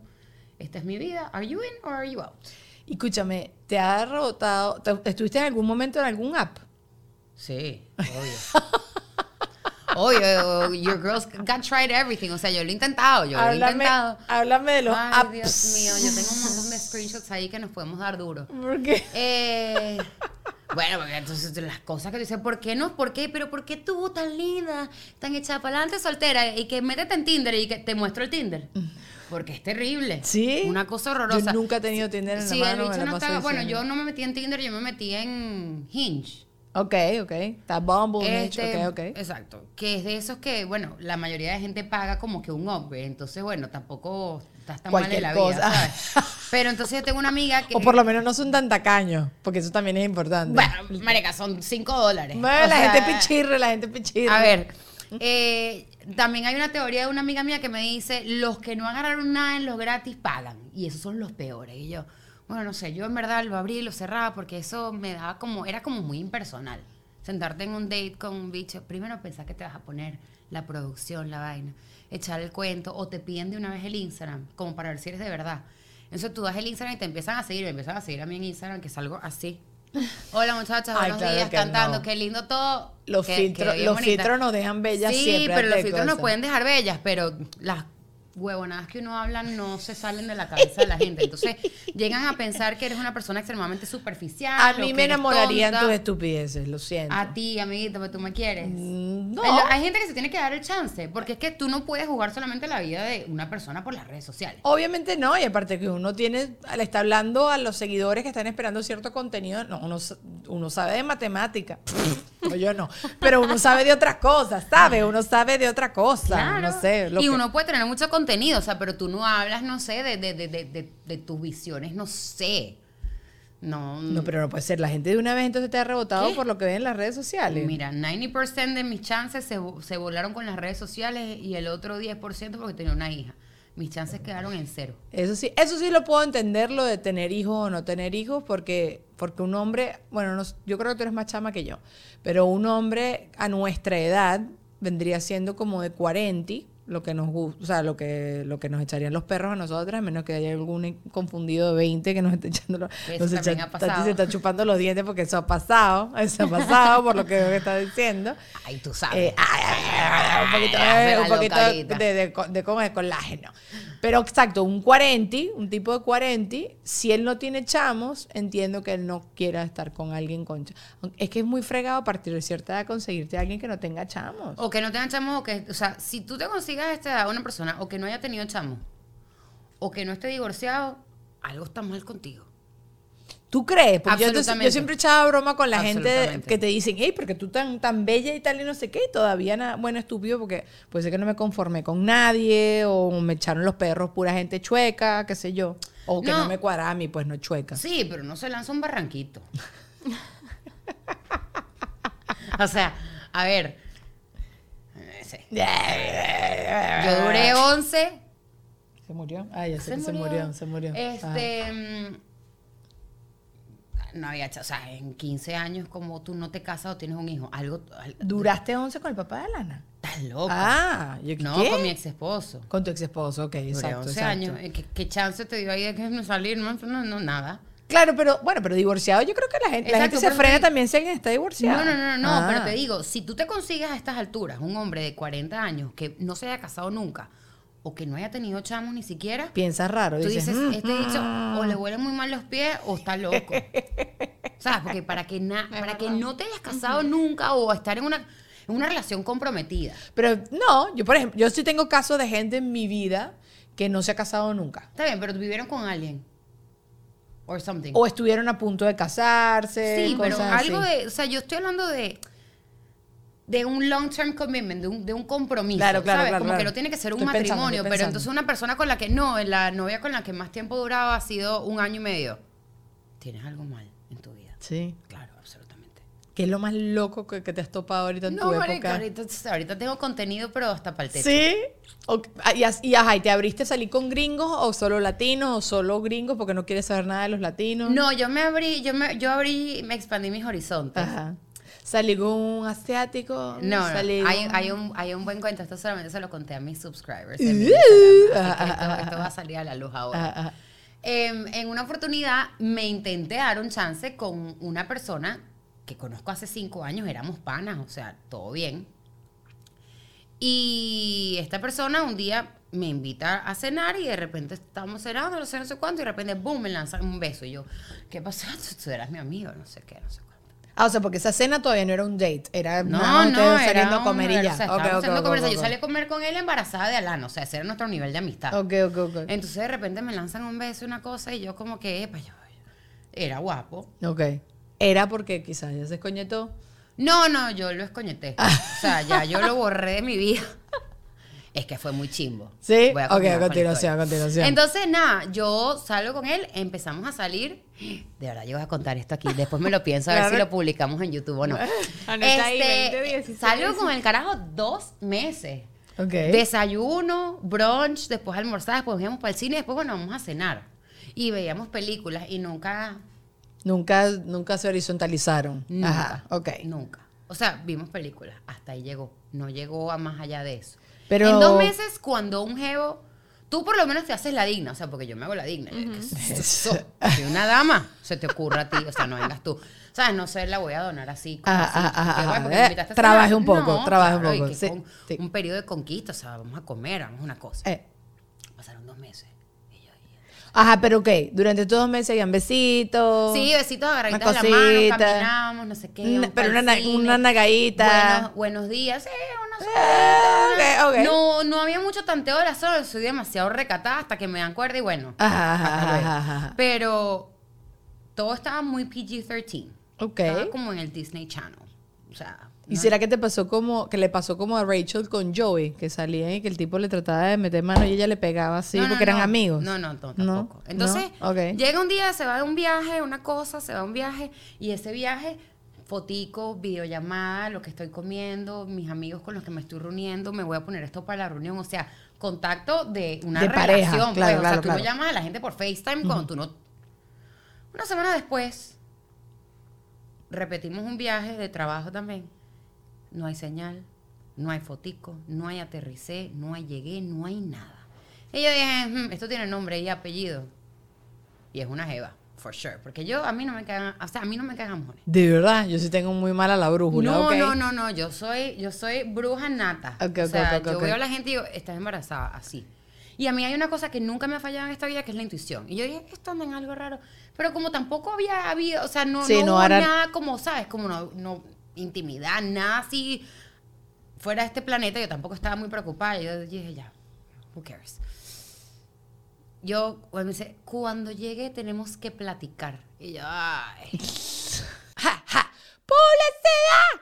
[SPEAKER 2] Esta es mi vida. ¿Are you in or are you out?
[SPEAKER 1] Y escúchame, ¿te ha rebotado? te- ¿Estuviste en algún momento en algún app?
[SPEAKER 2] Sí, obvio. Obvio, your girls got tried everything. O sea, yo lo he intentado, yo lo he
[SPEAKER 1] Háblame,
[SPEAKER 2] intentado.
[SPEAKER 1] háblame de los
[SPEAKER 2] Ay,
[SPEAKER 1] apps.
[SPEAKER 2] Dios mío, yo tengo un montón de screenshots ahí que nos podemos dar duro.
[SPEAKER 1] ¿Por qué?
[SPEAKER 2] Eh, bueno, porque entonces las cosas que dicen, ¿por qué no? ¿Por qué? Pero ¿por qué tú tan linda, tan echada para adelante, soltera, y que métete en Tinder y que te muestro el Tinder? Porque es terrible.
[SPEAKER 1] ¿Sí?
[SPEAKER 2] Una cosa horrorosa.
[SPEAKER 1] Yo nunca he tenido Tinder en la
[SPEAKER 2] Sí,
[SPEAKER 1] mano,
[SPEAKER 2] el bicho
[SPEAKER 1] la
[SPEAKER 2] no estaba. Bueno, yo no me metí en Tinder, yo me metí en Hinge.
[SPEAKER 1] Ok, ok. Está Bumble,
[SPEAKER 2] Este,
[SPEAKER 1] ok, ok.
[SPEAKER 2] Exacto. Que es de esos que, bueno, la mayoría de gente paga como que un upgrade. Entonces, bueno, tampoco estás tan
[SPEAKER 1] Cualquier
[SPEAKER 2] mal en la vida,
[SPEAKER 1] cosa.
[SPEAKER 2] ¿sabes? Pero entonces yo tengo una amiga que.
[SPEAKER 1] O por lo menos no son tan tacaños, porque eso también es importante.
[SPEAKER 2] Bueno, marica, son 5 dólares.
[SPEAKER 1] Bueno,
[SPEAKER 2] O
[SPEAKER 1] la
[SPEAKER 2] sea,
[SPEAKER 1] gente pichirre, la gente pichirre.
[SPEAKER 2] A ver, eh, también hay una teoría de una amiga mía que me dice, los que no agarraron nada en los gratis pagan. Y esos son los peores. Y yo, bueno, no sé, yo en verdad lo abrí y lo cerraba porque eso me daba como, era como muy impersonal. Sentarte en un date con un bicho, primero pensar que te vas a poner la producción, la vaina, echar el cuento, o te piden de una vez el Instagram, como para ver si eres de verdad. Entonces tú das el Instagram y te empiezan a seguir, me empiezan a seguir a mí en Instagram, que salgo así. Hola muchachas, buenos
[SPEAKER 1] claro
[SPEAKER 2] días,
[SPEAKER 1] que
[SPEAKER 2] cantando,
[SPEAKER 1] no.
[SPEAKER 2] qué lindo todo.
[SPEAKER 1] Los, filtros,
[SPEAKER 2] bien
[SPEAKER 1] los filtros nos dejan bellas
[SPEAKER 2] Sí,
[SPEAKER 1] siempre.
[SPEAKER 2] pero los filtros nos pueden dejar bellas, pero las huevonadas que uno habla no se salen de la cabeza de la gente. Entonces llegan a pensar que eres una persona extremadamente superficial.
[SPEAKER 1] A mí me enamorarían tus estupideces, lo siento.
[SPEAKER 2] A ti, amiguita, porque tú me quieres.
[SPEAKER 1] Mm, no.
[SPEAKER 2] Hay- gente que se tiene que dar el chance, porque es que tú no puedes jugar solamente la vida de una persona por las redes sociales.
[SPEAKER 1] Obviamente no, y aparte que uno tiene, le está hablando a los seguidores que están esperando cierto contenido, no, uno, uno sabe de matemática, no, yo no, pero uno sabe de otras cosas, ¿sabe? Uno sabe de otra cosa,
[SPEAKER 2] Claro.
[SPEAKER 1] no sé. lo
[SPEAKER 2] y
[SPEAKER 1] que-
[SPEAKER 2] uno puede tener mucho contenido, o sea, pero tú no hablas, no sé, de, de, de, de, de- de tus visiones, no sé. No,
[SPEAKER 1] No, pero no puede ser, la gente de una vez entonces te ha rebotado
[SPEAKER 2] ¿Qué?
[SPEAKER 1] por lo que ven en las redes sociales.
[SPEAKER 2] Mira, 90% de mis chances se, se volaron con las redes sociales y el otro 10% porque tenía una hija. Mis chances quedaron en cero.
[SPEAKER 1] Eso sí, eso sí lo puedo entender, lo de tener hijos o no tener hijos, porque, porque un hombre, bueno, no yo creo que tú eres más chama que yo, pero un hombre a nuestra edad vendría siendo como de 40, lo que nos gusta, o sea, lo que, lo que nos echarían los perros a nosotras, a menos que haya algún confundido de 20 que nos esté echando los,
[SPEAKER 2] Eso
[SPEAKER 1] nos
[SPEAKER 2] también
[SPEAKER 1] echa-
[SPEAKER 2] ha pasado.
[SPEAKER 1] Tati se está chupando los dientes porque eso ha pasado, eso ha pasado por lo que veo que está diciendo.
[SPEAKER 2] Ay, tú sabes.
[SPEAKER 1] Eh, ay, ay, ay, ay, un poquito, un de, de, de, ¿cómo es? colágeno. Pero exacto, un 40, un tipo de 40, si él no tiene chamos, entiendo que él no quiera estar con alguien con cha- Es que es muy fregado a partir de cierta edad conseguirte a alguien que no tenga chamos.
[SPEAKER 2] O que no tengan chamos, o que, o sea, si tú te consigas a esta edad una persona, o que no haya tenido chamos, o que no esté divorciado, algo está mal contigo.
[SPEAKER 1] ¿Tú crees? Porque yo, te- yo
[SPEAKER 2] Absolutamente.
[SPEAKER 1] siempre echaba broma con la gente que te dicen, hey, porque tú tan, tan bella y tal y no sé qué, y todavía, nada bueno, estúpido, porque puede ser que no me conformé con nadie, o me echaron los perros pura gente chueca, qué sé yo. O que no,
[SPEAKER 2] No.
[SPEAKER 1] me cuadraba a mí, pues no chueca.
[SPEAKER 2] Sí, pero no se lanza un barranquito. o sea, a ver. eh. Yo duré 11
[SPEAKER 1] ¿Se murió? Ah, ya sé que se murió, se murió. Ah.
[SPEAKER 2] Este. mm, No había, ch- o sea, en 15 años, como tú no te casas o tienes un hijo, algo. al-
[SPEAKER 1] ¿Duraste 11 con el papá de Lana?
[SPEAKER 2] Estás loco.
[SPEAKER 1] Ah, yo
[SPEAKER 2] no,
[SPEAKER 1] ¿qué?
[SPEAKER 2] con mi ex esposo.
[SPEAKER 1] Con tu ex esposo, ok, exacto.
[SPEAKER 2] 11
[SPEAKER 1] exacto.
[SPEAKER 2] años. Eh, ¿Qué, qué chance te dio ahí de que no salir? No, no, no, nada.
[SPEAKER 1] Claro, pero bueno, pero divorciado, yo creo que la gente, la
[SPEAKER 2] Exacto,
[SPEAKER 1] gente se frena
[SPEAKER 2] te-
[SPEAKER 1] también si alguien está divorciado.
[SPEAKER 2] No, no, no, no,
[SPEAKER 1] Ah.
[SPEAKER 2] pero te digo, si tú te consigues a estas alturas un hombre de 40 años que no se haya casado nunca o que no haya tenido chamos ni siquiera,
[SPEAKER 1] Piensas raro.
[SPEAKER 2] tú
[SPEAKER 1] dices,
[SPEAKER 2] dices,
[SPEAKER 1] "Mm,
[SPEAKER 2] este dicho
[SPEAKER 1] mm".
[SPEAKER 2] o le huelen muy mal los pies o está loco. ¿Sabes? Porque para que, na- para que no te hayas casado nunca o estar en una, en una relación comprometida.
[SPEAKER 1] Pero no, yo por ejemplo, yo sí tengo casos de gente en mi vida que no se ha casado nunca.
[SPEAKER 2] Está bien, pero vivieron con alguien. or something.
[SPEAKER 1] O estuvieron a punto de casarse.
[SPEAKER 2] Sí, pero algo
[SPEAKER 1] así.
[SPEAKER 2] de, o sea, yo estoy hablando de de un long term commitment, de un, de un compromiso,
[SPEAKER 1] Claro, claro,
[SPEAKER 2] ¿sabes?
[SPEAKER 1] claro,
[SPEAKER 2] Como que no tiene que ser un
[SPEAKER 1] Estoy
[SPEAKER 2] matrimonio, pero entonces una persona con la que no, la novia con la que más tiempo duraba ha sido un año y medio. Tienes algo mal en tu vida.
[SPEAKER 1] Sí.
[SPEAKER 2] Claro, absolutamente.
[SPEAKER 1] ¿Qué es lo más loco que, que te has topado ahorita en
[SPEAKER 2] No,
[SPEAKER 1] tu
[SPEAKER 2] marica,
[SPEAKER 1] época?
[SPEAKER 2] ahorita, ahorita tengo contenido, pero hasta para el techo.
[SPEAKER 1] Sí. O- ah, y, ajá, ¿y te abriste a salir con gringos o solo latinos o solo gringos porque no quieres saber nada de los latinos?
[SPEAKER 2] No, yo me abrí, yo me, yo abrí, me expandí mis horizontes.
[SPEAKER 1] Ajá. Salí con un asiático.
[SPEAKER 2] No, no, hay, un, hay un buen cuento. Esto solamente se lo conté a mis subscribers.
[SPEAKER 1] Uh,
[SPEAKER 2] en mi Instagram, así que
[SPEAKER 1] ah,
[SPEAKER 2] esto,
[SPEAKER 1] ah,
[SPEAKER 2] esto
[SPEAKER 1] ah,
[SPEAKER 2] va a salir a la luz ahora.
[SPEAKER 1] Ah, ah.
[SPEAKER 2] Em, en una oportunidad me intenté dar un chance con una persona que conozco hace cinco años, éramos panas, o sea, todo bien. Y esta persona un día me invita a cenar y de repente estamos cenando, no sé, no sé cuánto, y de repente, boom, me lanzan un beso. Y yo, ¿qué pasó? Tú eras mi amigo, no sé qué, no sé cuánto.
[SPEAKER 1] Ah, o sea, porque esa cena todavía no era un date, era
[SPEAKER 2] No,
[SPEAKER 1] nada
[SPEAKER 2] no, era
[SPEAKER 1] saliendo a comer y ya.
[SPEAKER 2] o sea,
[SPEAKER 1] Ok,
[SPEAKER 2] estábamos
[SPEAKER 1] ok,
[SPEAKER 2] haciendo
[SPEAKER 1] ok,
[SPEAKER 2] conversa.
[SPEAKER 1] ok,
[SPEAKER 2] Yo salí a comer con él embarazada de Alana, o sea, ese era nuestro nivel de amistad.
[SPEAKER 1] Ok, ok, ok.
[SPEAKER 2] Entonces de repente me lanzan un beso y una cosa y yo como que, epa, yo, era guapo.
[SPEAKER 1] Ok. Era porque quizás ya se escoñetó.
[SPEAKER 2] No, no, yo lo escoñeté. o sea, ya yo lo borré de mi vida. Es que fue muy chimbo.
[SPEAKER 1] ¿Sí?
[SPEAKER 2] Voy
[SPEAKER 1] Ok, a
[SPEAKER 2] con la
[SPEAKER 1] continuación, a continuación.
[SPEAKER 2] Entonces, nada, yo salgo con él, empezamos a salir. De verdad, yo voy a contar esto aquí. Después me lo pienso a ver si lo publicamos en YouTube o no.
[SPEAKER 3] Anota ahí,
[SPEAKER 2] Este,
[SPEAKER 3] 20, 16.
[SPEAKER 2] salgo con el carajo dos meses.
[SPEAKER 1] Ok.
[SPEAKER 2] Desayuno, brunch, después almorzar, después íbamos para el cine, después bueno, vamos a cenar. Y veíamos películas y nunca,
[SPEAKER 1] Nunca, nunca se horizontalizaron.
[SPEAKER 2] nunca,
[SPEAKER 1] Ajá, ok.
[SPEAKER 2] nunca. O sea, vimos películas, hasta ahí llegó. No llegó a más allá de eso.
[SPEAKER 1] Pero-
[SPEAKER 2] En dos meses, cuando un jevo, tú por lo menos te haces la digna, o sea, porque yo me hago la digna. ¿qué es eso? Si una dama se te ocurra a ti, o sea, no vengas tú. ¿Sabes? No sé, la voy a donar así. Como
[SPEAKER 1] Ajá,
[SPEAKER 2] así,
[SPEAKER 1] ajá,
[SPEAKER 2] "Ay, porque
[SPEAKER 1] eh,
[SPEAKER 2] a
[SPEAKER 1] trabaje
[SPEAKER 2] cenar".
[SPEAKER 1] un poco,
[SPEAKER 2] No,
[SPEAKER 1] trabaje un
[SPEAKER 2] claro, y
[SPEAKER 1] poco, sí,
[SPEAKER 2] con
[SPEAKER 1] sí.
[SPEAKER 2] Un periodo de conquista, o sea, vamos a comer, vamos a una cosa.
[SPEAKER 1] Eh,
[SPEAKER 2] Pasaron dos meses.
[SPEAKER 1] Ajá, pero ok. Durante estos dos meses habían besitos.
[SPEAKER 2] Sí, besitos agarraditos de la mano,
[SPEAKER 1] cosita.
[SPEAKER 2] caminábamos, no sé qué. Íbamos
[SPEAKER 1] pero una una nagadita.
[SPEAKER 2] Buenos, buenos días, sí, unas
[SPEAKER 1] Eh, ok, ok.
[SPEAKER 2] No, no había mucho tanteo de la sola, soy demasiado recatada hasta que me dan cuerda y bueno.
[SPEAKER 1] Ajá, ajá, ajá, ajá.
[SPEAKER 2] Pero todo estaba muy PG-13.
[SPEAKER 1] Ok.
[SPEAKER 2] Estaba como en el Disney Channel. O sea.
[SPEAKER 1] ¿Y
[SPEAKER 2] no-
[SPEAKER 1] será que te pasó como, que le pasó como a Rachel con Joey, que salía y que el tipo le trataba de meter mano y ella le pegaba así
[SPEAKER 2] No, no,
[SPEAKER 1] porque eran amigos?
[SPEAKER 2] No, no, tampoco. Entonces,
[SPEAKER 1] no, ok.
[SPEAKER 2] llega un día, se va de un viaje, una cosa, se va de un viaje, y ese viaje, fotico, videollamada, lo que estoy comiendo, mis amigos con los que me estoy reuniendo, me voy a poner esto para la reunión, o sea, contacto de una
[SPEAKER 1] De
[SPEAKER 2] relación,
[SPEAKER 1] pareja,
[SPEAKER 2] pues,
[SPEAKER 1] claro,
[SPEAKER 2] o
[SPEAKER 1] claro,
[SPEAKER 2] sea, tú
[SPEAKER 1] claro.
[SPEAKER 2] no llamas a la gente por FaceTime cuando tú no... Una semana después, repetimos un viaje de trabajo también, no hay señal, no hay fotico, no hay aterricé, no hay llegué, no hay nada. Y yo dije, "Hmm, esto tiene nombre y apellido. Y es una jeva, for sure. Porque yo, a mí no me cagan, o sea, a mí no me cagan mojones.
[SPEAKER 1] De verdad, yo sí tengo muy mala la brújula.
[SPEAKER 2] No, no, no, no, yo soy, yo soy bruja nata.
[SPEAKER 1] Ok,
[SPEAKER 2] o sea,
[SPEAKER 1] ok,
[SPEAKER 2] yo veo a la gente y digo, estás embarazada, así. Y a mí hay una cosa que nunca me ha fallado en esta vida, que es la intuición. Y yo dije, esto anda en algo raro. Pero como tampoco había habido, o sea, no,
[SPEAKER 1] Sí,
[SPEAKER 2] no,
[SPEAKER 1] no
[SPEAKER 2] hubo
[SPEAKER 1] era-
[SPEAKER 2] nada como, ¿sabes? Como no, no, intimidad, nada así fuera de este planeta. Yo tampoco estaba muy preocupada. Yo dije, ya, who cares. Yo, bueno, me dice, cuando llegue tenemos que platicar. Y yo, ay.
[SPEAKER 1] ¡Ja, ja!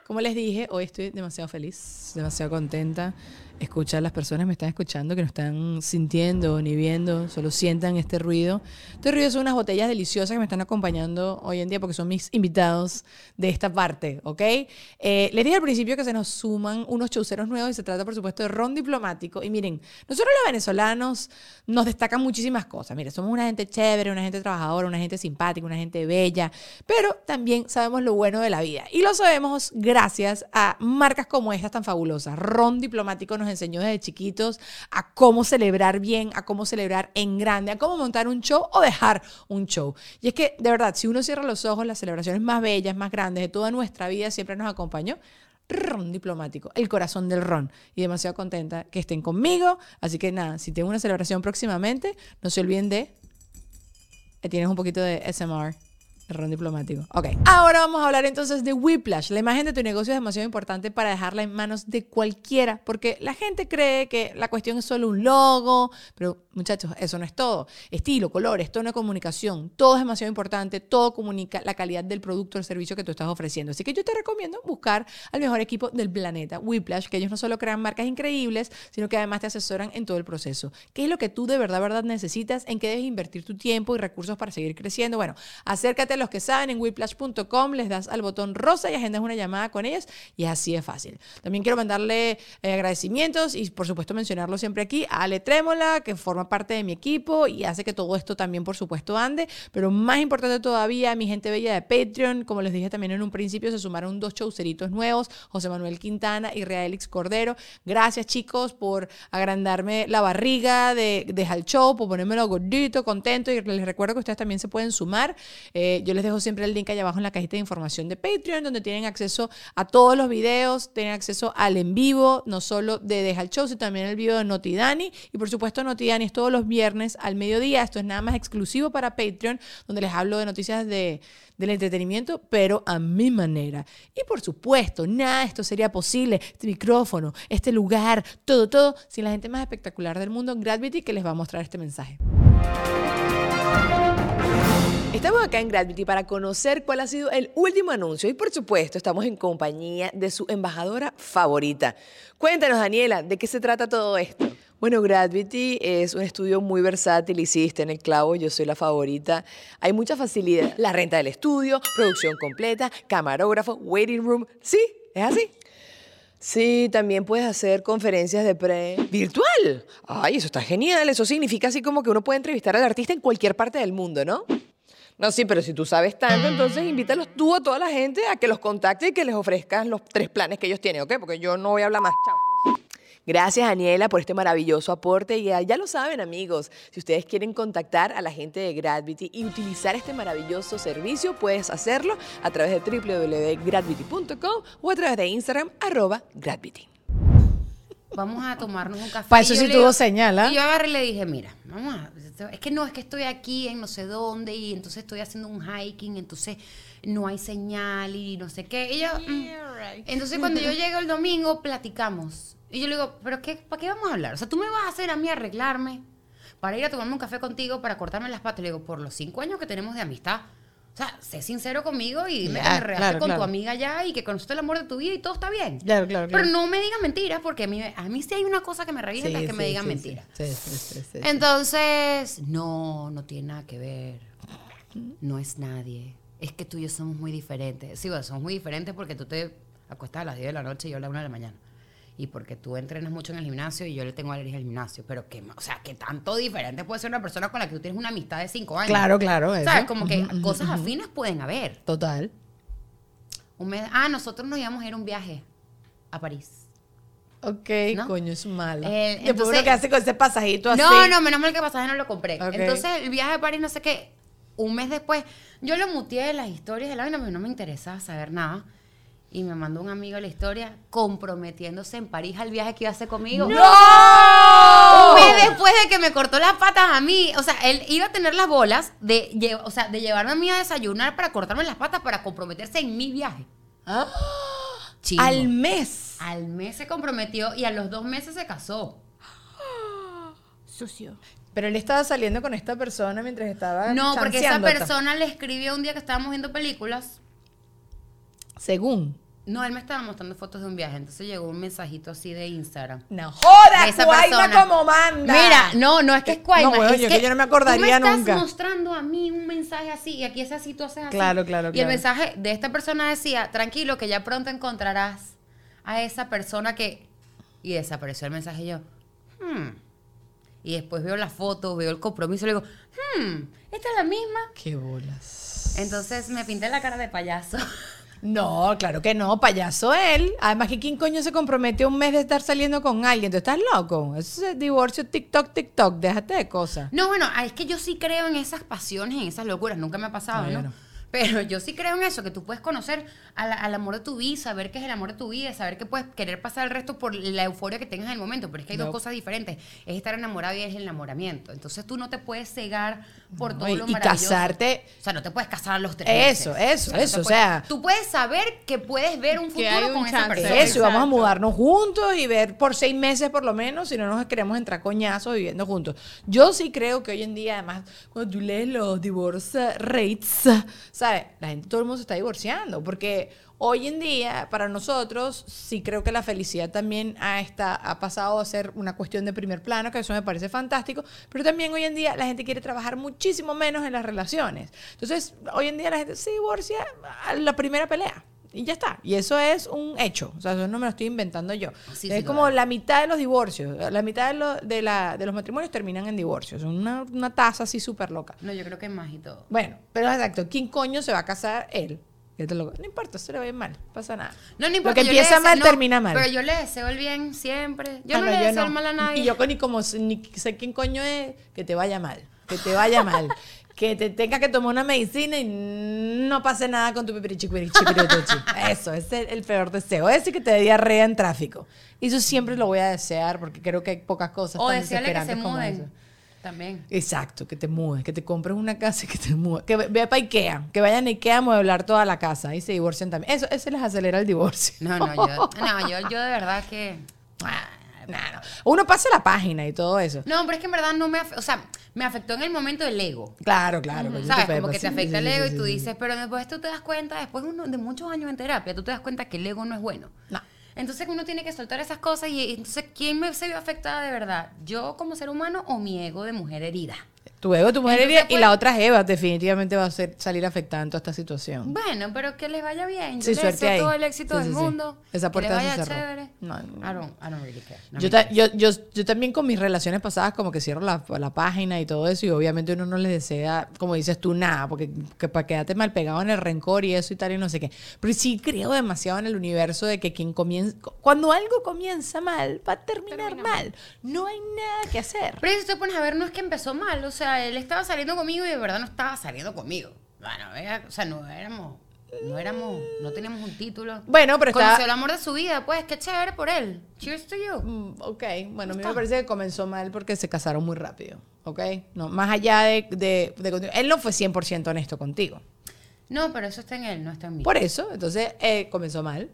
[SPEAKER 1] Como les dije, hoy estoy demasiado feliz, demasiado contenta. Escuchar las personas me están escuchando, que no están sintiendo ni viendo, solo sientan este ruido. Este ruido son unas botellas deliciosas que me están acompañando hoy en día porque son mis invitados de esta parte, ¿ok? Eh, les dije al principio que se nos suman unos chauceros nuevos y se trata, por supuesto, de ron diplomático. Y miren, nosotros los venezolanos nos destacan muchísimas cosas. Miren, somos una gente chévere, una gente trabajadora, una gente simpática, una gente bella, pero también sabemos lo bueno de la vida. Y lo sabemos gracias a marcas como estas tan fabulosas. Ron Diplomático nos enseñó desde chiquitos a cómo celebrar bien, a cómo celebrar en grande, a cómo montar un show o dejar un show. Y es que, de verdad, si uno cierra los ojos, las celebraciones más bellas, más grandes de toda nuestra vida siempre nos acompañó. Ron diplomático, el corazón del ron. Y demasiado contenta que estén conmigo. Así que nada, si tengo una celebración próximamente, no se olviden de. eh, Tienes un poquito de SMR. Error diplomático. Ok. Ahora vamos a hablar entonces de Whiplash. La imagen de tu negocio es demasiado importante para dejarla en manos de cualquiera, porque la gente cree que la cuestión es solo un logo, pero muchachos, eso no es todo. Estilo, colores, tono de comunicación, todo es demasiado importante, todo comunica la calidad del producto o el servicio que tú estás ofreciendo. Así que yo te recomiendo buscar al mejor equipo del planeta, Whiplash, que ellos no solo crean marcas increíbles, sino que además te asesoran en todo el proceso. ¿Qué es lo que tú de verdad, verdad necesitas? ¿En qué debes invertir tu tiempo y recursos para seguir creciendo? Bueno, acércate los que saben en whiplash.com, les das al botón rosa y agendas una llamada con ellos y así es fácil. También quiero mandarle eh, agradecimientos y por supuesto mencionarlo siempre aquí a Ale Trémola, que forma parte de mi equipo y hace que todo esto también por supuesto ande, pero más importante todavía, mi gente bella de Patreon, como les dije también en un principio, se sumaron dos showceritos nuevos, José Manuel Quintana y Realix Cordero. Gracias chicos por agrandarme la barriga de, de al show, por ponérmelo gordito, contento y les recuerdo que ustedes también se pueden sumar. Eh, yo les dejo siempre el link allá abajo en la cajita de información de Patreon, donde tienen acceso a todos los videos, tienen acceso al en vivo, no solo de Deja el Show, sino también el video de Noti Dani. Y por supuesto, Noti Dani es todos los viernes al mediodía. Esto es nada más exclusivo para Patreon, donde les hablo de noticias de, del entretenimiento, pero a mi manera. Y por supuesto, nada de esto sería posible, este micrófono, este lugar, todo, todo, sin la gente más espectacular del mundo, Gravity, que les va a mostrar este mensaje. Estamos acá en Gravity para conocer cuál ha sido el último anuncio y por supuesto estamos en compañía de su embajadora favorita. Cuéntanos Daniela, ¿de qué se trata todo esto? Bueno, Gravity es un estudio muy versátil, hiciste en el clavo, yo soy la favorita. Hay mucha facilidad. La renta del estudio, producción completa, camarógrafo, waiting room. Sí, es así. Sí, también puedes hacer conferencias de pre virtual. Ay, eso está genial. Eso significa así como que uno puede entrevistar al artista en cualquier parte del mundo, ¿no? No, sí, pero si tú sabes tanto, entonces invítalos tú a toda la gente a que los contacte y que les ofrezcas los tres planes que ellos tienen, ¿ok? Porque yo no voy a hablar más. Chao. Gracias, Daniela, por este maravilloso aporte. Y ya, ya lo saben, amigos, si ustedes quieren contactar a la gente de Gravity y utilizar este maravilloso servicio, puedes hacerlo a través de www.gravity.com o a través de Instagram, arroba Gravity.
[SPEAKER 2] Vamos a tomarnos un café.
[SPEAKER 1] Pa'
[SPEAKER 2] Y
[SPEAKER 1] eso
[SPEAKER 2] yo
[SPEAKER 1] sí tuvo señal, ¿ah?
[SPEAKER 2] Y yo agarré y le dije, mira, vamos a... Es que no, es que estoy aquí en no sé dónde y entonces estoy haciendo un hiking, entonces no hay señal y no sé qué. Y yo, mm. Entonces cuando yo llego el domingo, platicamos. Y yo le digo, ¿pero qué, para qué vamos a hablar? O sea, tú me vas a hacer a mí arreglarme para ir a tomarme un café contigo, para cortarme las patas. Le digo, por los cinco años que tenemos de amistad. O sea, sé sincero conmigo y dime que me regaste
[SPEAKER 1] claro,
[SPEAKER 2] con
[SPEAKER 1] claro.
[SPEAKER 2] tu amiga ya y que conociste el amor de tu vida y todo está bien.
[SPEAKER 1] Claro, claro,
[SPEAKER 2] Pero
[SPEAKER 1] claro.
[SPEAKER 2] no me digas mentiras porque a mí, a mí sí hay una cosa que me revienta, es que me digan mentiras.
[SPEAKER 1] Sí, sí, sí, sí, sí.
[SPEAKER 2] Entonces, no, no tiene nada que ver. No es nadie. Es que tú y yo somos muy diferentes. Sí, bueno, somos muy diferentes porque tú te acuestas a las 10 de la noche y yo a la 1 de la mañana. Y porque tú entrenas mucho en el gimnasio y yo le tengo alergia al gimnasio. Pero que, o sea, que tanto diferente puede ser una persona con la que tú tienes una amistad de 5 años.
[SPEAKER 1] Claro, claro. eso.
[SPEAKER 2] ¿Sabes? Como que cosas
[SPEAKER 1] ujú.
[SPEAKER 2] afines pueden haber.
[SPEAKER 1] Total.
[SPEAKER 2] Un mes, ah, nosotros nos íbamos a ir un viaje a París.
[SPEAKER 1] Ok,
[SPEAKER 2] ¿No?
[SPEAKER 1] coño, es mala.
[SPEAKER 2] Eh, entonces-
[SPEAKER 1] uno que hace con ese pasajito así.
[SPEAKER 2] No, no, menos mal que el pasaje no lo compré. Entonces, el viaje a París, no sé qué, un mes después, yo lo muteé de las historias de la vaina, pero no me interesaba saber nada. Y me mandó un amigo la historia comprometiéndose en París al viaje que iba a hacer conmigo.
[SPEAKER 1] ¡No!
[SPEAKER 2] Un mes después de que me cortó las patas a mí. O sea, él iba a tener las bolas de, o sea, de llevarme a mí a desayunar para cortarme las patas para comprometerse en mi viaje.
[SPEAKER 1] Ah. Al mes.
[SPEAKER 2] Al mes se comprometió y a los dos meses se casó.
[SPEAKER 3] Sucio.
[SPEAKER 1] Pero él estaba saliendo con esta persona mientras estaba.
[SPEAKER 2] No, porque esa persona le escribió un día que estábamos viendo películas.
[SPEAKER 1] Según.
[SPEAKER 2] No, él me estaba mostrando fotos de un viaje. Entonces llegó un mensajito así de Instagram.
[SPEAKER 1] No joda,
[SPEAKER 2] esa persona.
[SPEAKER 1] como manda.
[SPEAKER 2] Mira, no, no es que es Cuaima.
[SPEAKER 1] No, bueno,
[SPEAKER 2] es
[SPEAKER 1] yo que yo no me acordaría
[SPEAKER 2] tú me estás
[SPEAKER 1] nunca.
[SPEAKER 2] mostrando a mí un mensaje así y aquí es así, tú haces así.
[SPEAKER 1] Claro, claro,
[SPEAKER 2] Y
[SPEAKER 1] claro.
[SPEAKER 2] el mensaje de esta persona decía, tranquilo, que ya pronto encontrarás a esa persona que... Y desapareció el mensaje y yo, hmm. Y después veo la foto, veo el compromiso y le digo, hmm, esta es la misma.
[SPEAKER 1] Qué bolas.
[SPEAKER 2] Entonces me pinté la cara de payaso.
[SPEAKER 1] No, claro que no, payaso él. Además, que quién coño se comprometió un mes de estar saliendo con alguien. ¿Tú estás loco? Eso es divorcio TikTok, TikTok. Déjate de cosas.
[SPEAKER 2] No, bueno, es que yo sí creo en esas pasiones, en esas locuras. Nunca me ha pasado,
[SPEAKER 1] no.
[SPEAKER 2] Pero yo sí creo en eso, que tú puedes conocer al amor de tu vida, saber qué es el amor de tu vida, saber que puedes querer pasar el resto por la euforia que tengas en el momento. Pero es que hay
[SPEAKER 1] No.
[SPEAKER 2] dos cosas diferentes. Es estar enamorado y es el enamoramiento. Entonces tú no te puedes cegar por todo
[SPEAKER 1] y-
[SPEAKER 2] lo
[SPEAKER 1] y
[SPEAKER 2] maravilloso.
[SPEAKER 1] casarte-
[SPEAKER 2] O sea, no te puedes casar a los tres
[SPEAKER 1] Eso,
[SPEAKER 2] meses.
[SPEAKER 1] eso,
[SPEAKER 2] no
[SPEAKER 1] eso, o
[SPEAKER 2] puedes-
[SPEAKER 1] sea-
[SPEAKER 2] Tú puedes saber que puedes ver un futuro
[SPEAKER 3] un
[SPEAKER 2] con esa persona.
[SPEAKER 1] Eso, y vamos a mudarnos juntos y ver por seis meses por lo menos, si no nos queremos entrar coñazos viviendo juntos. Yo sí creo que hoy en día, además, cuando tú lees los divorce rates, ¿sabes? La gente, todo el mundo se está divorciando, porque hoy en día, para nosotros, sí creo que la felicidad también ha, esta- ha pasado a ser una cuestión de primer plano, que eso me parece fantástico, pero también hoy en día la gente quiere trabajar muchísimo menos en las relaciones. Entonces, hoy en día la gente se divorcia a la primera pelea. Y ya está. Y eso es un hecho. O sea, eso no me lo estoy inventando yo.
[SPEAKER 2] Sí,
[SPEAKER 1] es
[SPEAKER 2] sí,
[SPEAKER 1] como la mitad de los divorcios. La mitad de, lo- de, la- de los matrimonios terminan en divorcios. Son una, una tasa así súper loca.
[SPEAKER 2] No, yo creo que es más y todo.
[SPEAKER 1] Bueno, pero exacto. ¿Quién coño se va a casar? Él. Que lo- No importa, se le ir mal. No pasa nada.
[SPEAKER 2] No, no
[SPEAKER 1] Lo
[SPEAKER 2] importa.
[SPEAKER 1] que
[SPEAKER 2] yo le
[SPEAKER 1] empieza mal
[SPEAKER 2] no,
[SPEAKER 1] termina mal.
[SPEAKER 2] Pero yo le deseo el bien siempre. Yo
[SPEAKER 1] Ah,
[SPEAKER 2] no, le
[SPEAKER 1] yo
[SPEAKER 2] deseo el mal a nadie.
[SPEAKER 1] Y yo ni como ni sé quién coño es, que te vaya mal. Que te vaya mal. que te tengas que tomar una medicina y no pase nada con tu pipirichiquirichiquirichiquirichi. Eso, ese es el peor deseo. Ese que te dé diarrea en tráfico. Y eso siempre lo voy a desear porque creo que hay pocas cosas
[SPEAKER 2] o
[SPEAKER 1] tan
[SPEAKER 2] desearle que se
[SPEAKER 1] desesperantes como eso.
[SPEAKER 2] También.
[SPEAKER 1] Exacto, que te mudes, que te compres una casa y que te mudes. Que ve- vea para Ikea, que vayan a Ikea a mueblar toda la casa y se divorcien también. Eso, eso les acelera el divorcio.
[SPEAKER 2] No, no, yo, no, yo, yo de verdad que...
[SPEAKER 1] No, no. Uno pasa la página y todo eso.
[SPEAKER 2] No, pero es que en verdad no me... afe- O sea, me afectó en el momento del ego.
[SPEAKER 1] Claro, claro. pues,
[SPEAKER 2] ¿Sabes? Como que te afecta
[SPEAKER 1] sí,
[SPEAKER 2] el ego
[SPEAKER 1] sí,
[SPEAKER 2] y tú dices, pero después tú te das cuenta, después de uno- de muchos años en terapia, tú te das cuenta que el ego no es bueno.
[SPEAKER 1] No.
[SPEAKER 2] Entonces uno tiene que soltar esas cosas y entonces, ¿quién me se vio afectada de verdad? ¿Yo como ser humano o mi ego de mujer herida?
[SPEAKER 1] Tu ego, tu mujer
[SPEAKER 2] Entonces,
[SPEAKER 1] y
[SPEAKER 2] pues-
[SPEAKER 1] la otra Eva definitivamente va a ser, salir afectada en toda esta situación.
[SPEAKER 2] Bueno, pero que les vaya bien. Yo
[SPEAKER 1] Sí,
[SPEAKER 2] les
[SPEAKER 1] suerte ahí.
[SPEAKER 2] todo el éxito
[SPEAKER 1] Sí,
[SPEAKER 2] del
[SPEAKER 1] sí,
[SPEAKER 2] mundo.
[SPEAKER 1] Esa
[SPEAKER 2] que
[SPEAKER 1] puerta
[SPEAKER 2] les
[SPEAKER 1] se
[SPEAKER 2] vaya
[SPEAKER 1] cerró.
[SPEAKER 2] chévere.
[SPEAKER 1] No, no.
[SPEAKER 2] I don't, I don't really care. No
[SPEAKER 1] yo, ta- yo, yo, yo también con mis relaciones pasadas como que cierro la, la página y todo eso y obviamente uno no les desea, como dices tú, nada, porque que para quedarte mal pegado en el rencor y eso y tal y no sé qué. Pero sí creo demasiado en el universo de que quien comienza, cuando algo comienza mal, va a terminar
[SPEAKER 3] Termina
[SPEAKER 1] mal. No hay nada que hacer.
[SPEAKER 2] Pero si te pones a ver, no es que empezó mal. O sea, él estaba saliendo conmigo y de verdad no estaba saliendo conmigo. Bueno, era- o sea, no éramos, no éramos, no teníamos un título.
[SPEAKER 1] Bueno, pero
[SPEAKER 2] Conoció
[SPEAKER 1] está...
[SPEAKER 2] el amor de su vida, pues, qué chévere por él. Cheers to you.
[SPEAKER 1] Mm, Ok, bueno, a mí me parece que comenzó mal porque se casaron muy rápido, ¿ok? No, más allá de, de, de. Él no fue 100% honesto contigo.
[SPEAKER 2] No, pero eso está en él, no está en mí.
[SPEAKER 1] Por eso, entonces, eh, comenzó mal,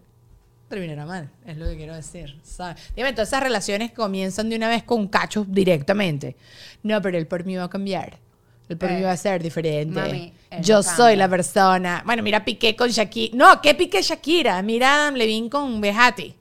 [SPEAKER 1] terminará mal, es lo que quiero decir, ¿sabes? Dime, todas esas relaciones comienzan de una vez con cachos directamente. No, pero el por mí va a cambiar. El por mí
[SPEAKER 2] Eh,
[SPEAKER 1] va a ser diferente.
[SPEAKER 2] mami, él
[SPEAKER 1] Yo soy la persona. Bueno, mira, Piqué con Shakira. No, ¿qué Piqué Shakira? Mira Adam Levine con Bejati.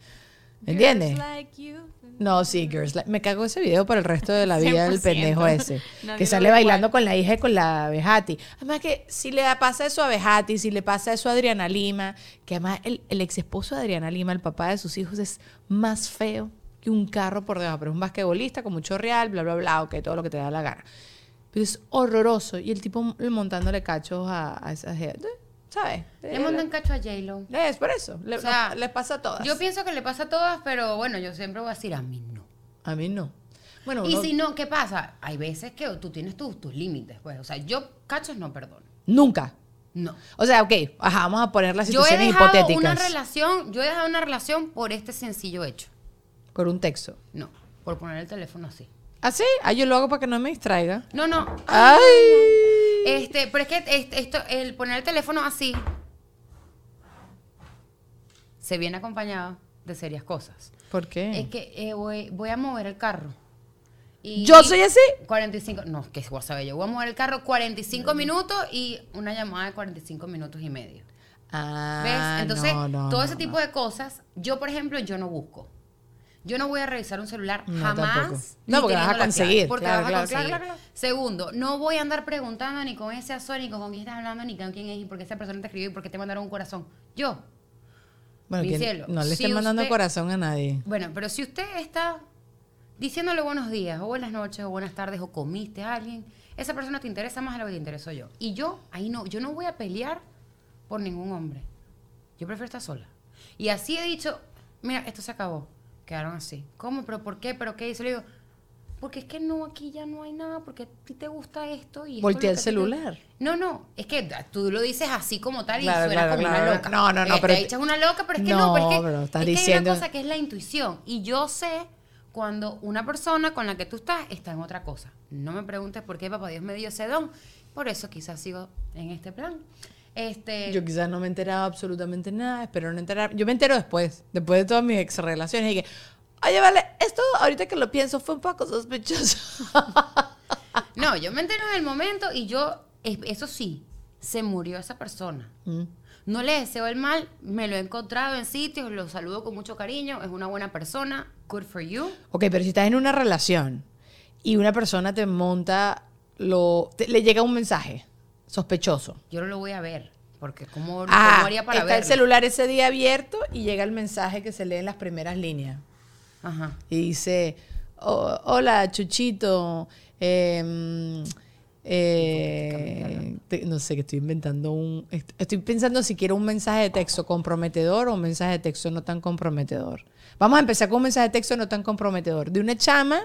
[SPEAKER 1] ¿Entiendes?
[SPEAKER 3] Like.
[SPEAKER 1] No, sí, Girls. Like- Me cago ese video por el resto de la vida del
[SPEAKER 3] 100%.
[SPEAKER 1] pendejo ese. Que sale bailando
[SPEAKER 3] igual.
[SPEAKER 1] con la hija y con la Bejati. Además que si le pasa eso a Bejati, si le pasa eso a Adriana Lima, que además el, el ex esposo de Adriana Lima, el papá de sus hijos, es más feo que un carro por debajo. Pero es un basquetbolista con mucho real, bla, bla, bla, ok, todo lo que te da la gana. Pero es horroroso. Y el tipo montándole cachos a, a esa gente. ¿Sabes?
[SPEAKER 2] Le mandan cacho a J-Lo.
[SPEAKER 1] Es por eso. Le,
[SPEAKER 2] O sea,
[SPEAKER 1] les pasa a todas.
[SPEAKER 2] Yo pienso que le pasa a todas, pero bueno, yo siempre voy a decir a mí no.
[SPEAKER 1] a mí no. Bueno,
[SPEAKER 2] Y si no, ¿qué pasa? Hay veces que tú tienes tus, tus límites, pues. O sea, yo cachos no perdono.
[SPEAKER 1] nunca.
[SPEAKER 2] No.
[SPEAKER 1] O sea, ok, ajá, vamos a poner las
[SPEAKER 2] Yo he
[SPEAKER 1] situaciones
[SPEAKER 2] dejado
[SPEAKER 1] hipotéticas.
[SPEAKER 2] una relación, yo he dejado una relación por este sencillo hecho.
[SPEAKER 1] Por un texto.
[SPEAKER 2] No, por poner el teléfono así.
[SPEAKER 1] ¿Ah, sí? Ah, yo lo hago para que no me distraiga.
[SPEAKER 2] No, no.
[SPEAKER 1] ¡Ay!
[SPEAKER 2] Este, pero es que este- esto, el poner el teléfono así se viene acompañado de serias cosas.
[SPEAKER 1] ¿Por qué?
[SPEAKER 2] Es que eh, voy, voy a mover el carro. Y
[SPEAKER 1] ¿Yo soy así?
[SPEAKER 2] 45, no, que voy a saber yo. Voy a mover el carro 45 minutos y una llamada de 45 minutos y medio.
[SPEAKER 1] Ah,
[SPEAKER 2] ¿Ves? Entonces,
[SPEAKER 1] no, no,
[SPEAKER 2] todo
[SPEAKER 1] no,
[SPEAKER 2] ese tipo de cosas, yo, por ejemplo, yo no busco. Yo no voy a revisar un celular
[SPEAKER 1] No,
[SPEAKER 2] jamás.
[SPEAKER 1] tampoco. No, porque vas a conseguir,
[SPEAKER 2] porque
[SPEAKER 1] claro,
[SPEAKER 2] vas a conseguir.
[SPEAKER 1] claro, claro.
[SPEAKER 2] Segundo, no voy a andar preguntando ni con ese ni con quién estás hablando, ni con quién es, y por qué esa persona te escribió, y por qué te mandaron un corazón. Yo.
[SPEAKER 1] Bueno,
[SPEAKER 2] mi
[SPEAKER 1] ¿quién-
[SPEAKER 2] cielo,
[SPEAKER 1] no le
[SPEAKER 2] si
[SPEAKER 1] estén mandando
[SPEAKER 2] usted-
[SPEAKER 1] corazón a nadie.
[SPEAKER 2] Bueno, pero si usted está diciéndole buenos días, o buenas noches, o buenas tardes, o comiste a alguien, esa persona te interesa más de lo que te intereso yo. Y yo, ahí no, yo no voy a pelear por ningún hombre. Yo prefiero estar sola. Y así he dicho, mira, esto se acabó. Quedaron así. ¿Cómo? ¿Pero por qué? ¿Pero qué? Se le digo, porque es que no, aquí ya no hay nada, porque a ti te gusta esto y...
[SPEAKER 1] Voltea el
[SPEAKER 2] ti te-
[SPEAKER 1] celular.
[SPEAKER 2] No, no, es que tú lo dices así como tal y
[SPEAKER 1] Claro,
[SPEAKER 2] suena
[SPEAKER 1] claro,
[SPEAKER 2] como
[SPEAKER 1] claro.
[SPEAKER 2] una loca.
[SPEAKER 1] No, no, no,
[SPEAKER 2] Eh,
[SPEAKER 1] pero
[SPEAKER 2] te echas una loca, pero es que
[SPEAKER 1] No,
[SPEAKER 2] no, pero es que,
[SPEAKER 1] pero estás
[SPEAKER 2] es que hay
[SPEAKER 1] diciendo-
[SPEAKER 2] una cosa que es la intuición. Y yo sé cuando una persona con la que tú estás está en otra cosa. No me preguntes por qué papá Dios me dio ese don. Por eso quizás sigo en este plan. Este,
[SPEAKER 1] Yo quizás no me he enterado absolutamente nada, espero no enterar. Yo me entero después, después de todas mis ex relaciones y que, oye, vale, esto ahorita que lo pienso fue un poco sospechoso.
[SPEAKER 2] No, yo me entero en el momento y yo, es- eso sí, se murió esa persona.
[SPEAKER 1] Mm.
[SPEAKER 2] No le deseo el mal, me lo he encontrado en sitios, lo saludo con mucho cariño, es una buena persona, good for you.
[SPEAKER 1] ok, pero si estás en una relación y una persona te monta, lo, te- le llega un mensaje sospechoso.
[SPEAKER 2] Yo no lo voy a ver, porque ¿cómo,
[SPEAKER 1] Ah,
[SPEAKER 2] cómo haría para
[SPEAKER 1] está el celular ese día abierto y llega el mensaje que se lee en las primeras líneas.
[SPEAKER 2] Ajá.
[SPEAKER 1] Y dice, "Oh, hola, Chuchito. em, eh, te- no sé, que estoy inventando un... est- Estoy pensando si quiero un mensaje de texto comprometedor o un mensaje de texto no tan comprometedor. Vamos a empezar con un mensaje de texto no tan comprometedor. De una chama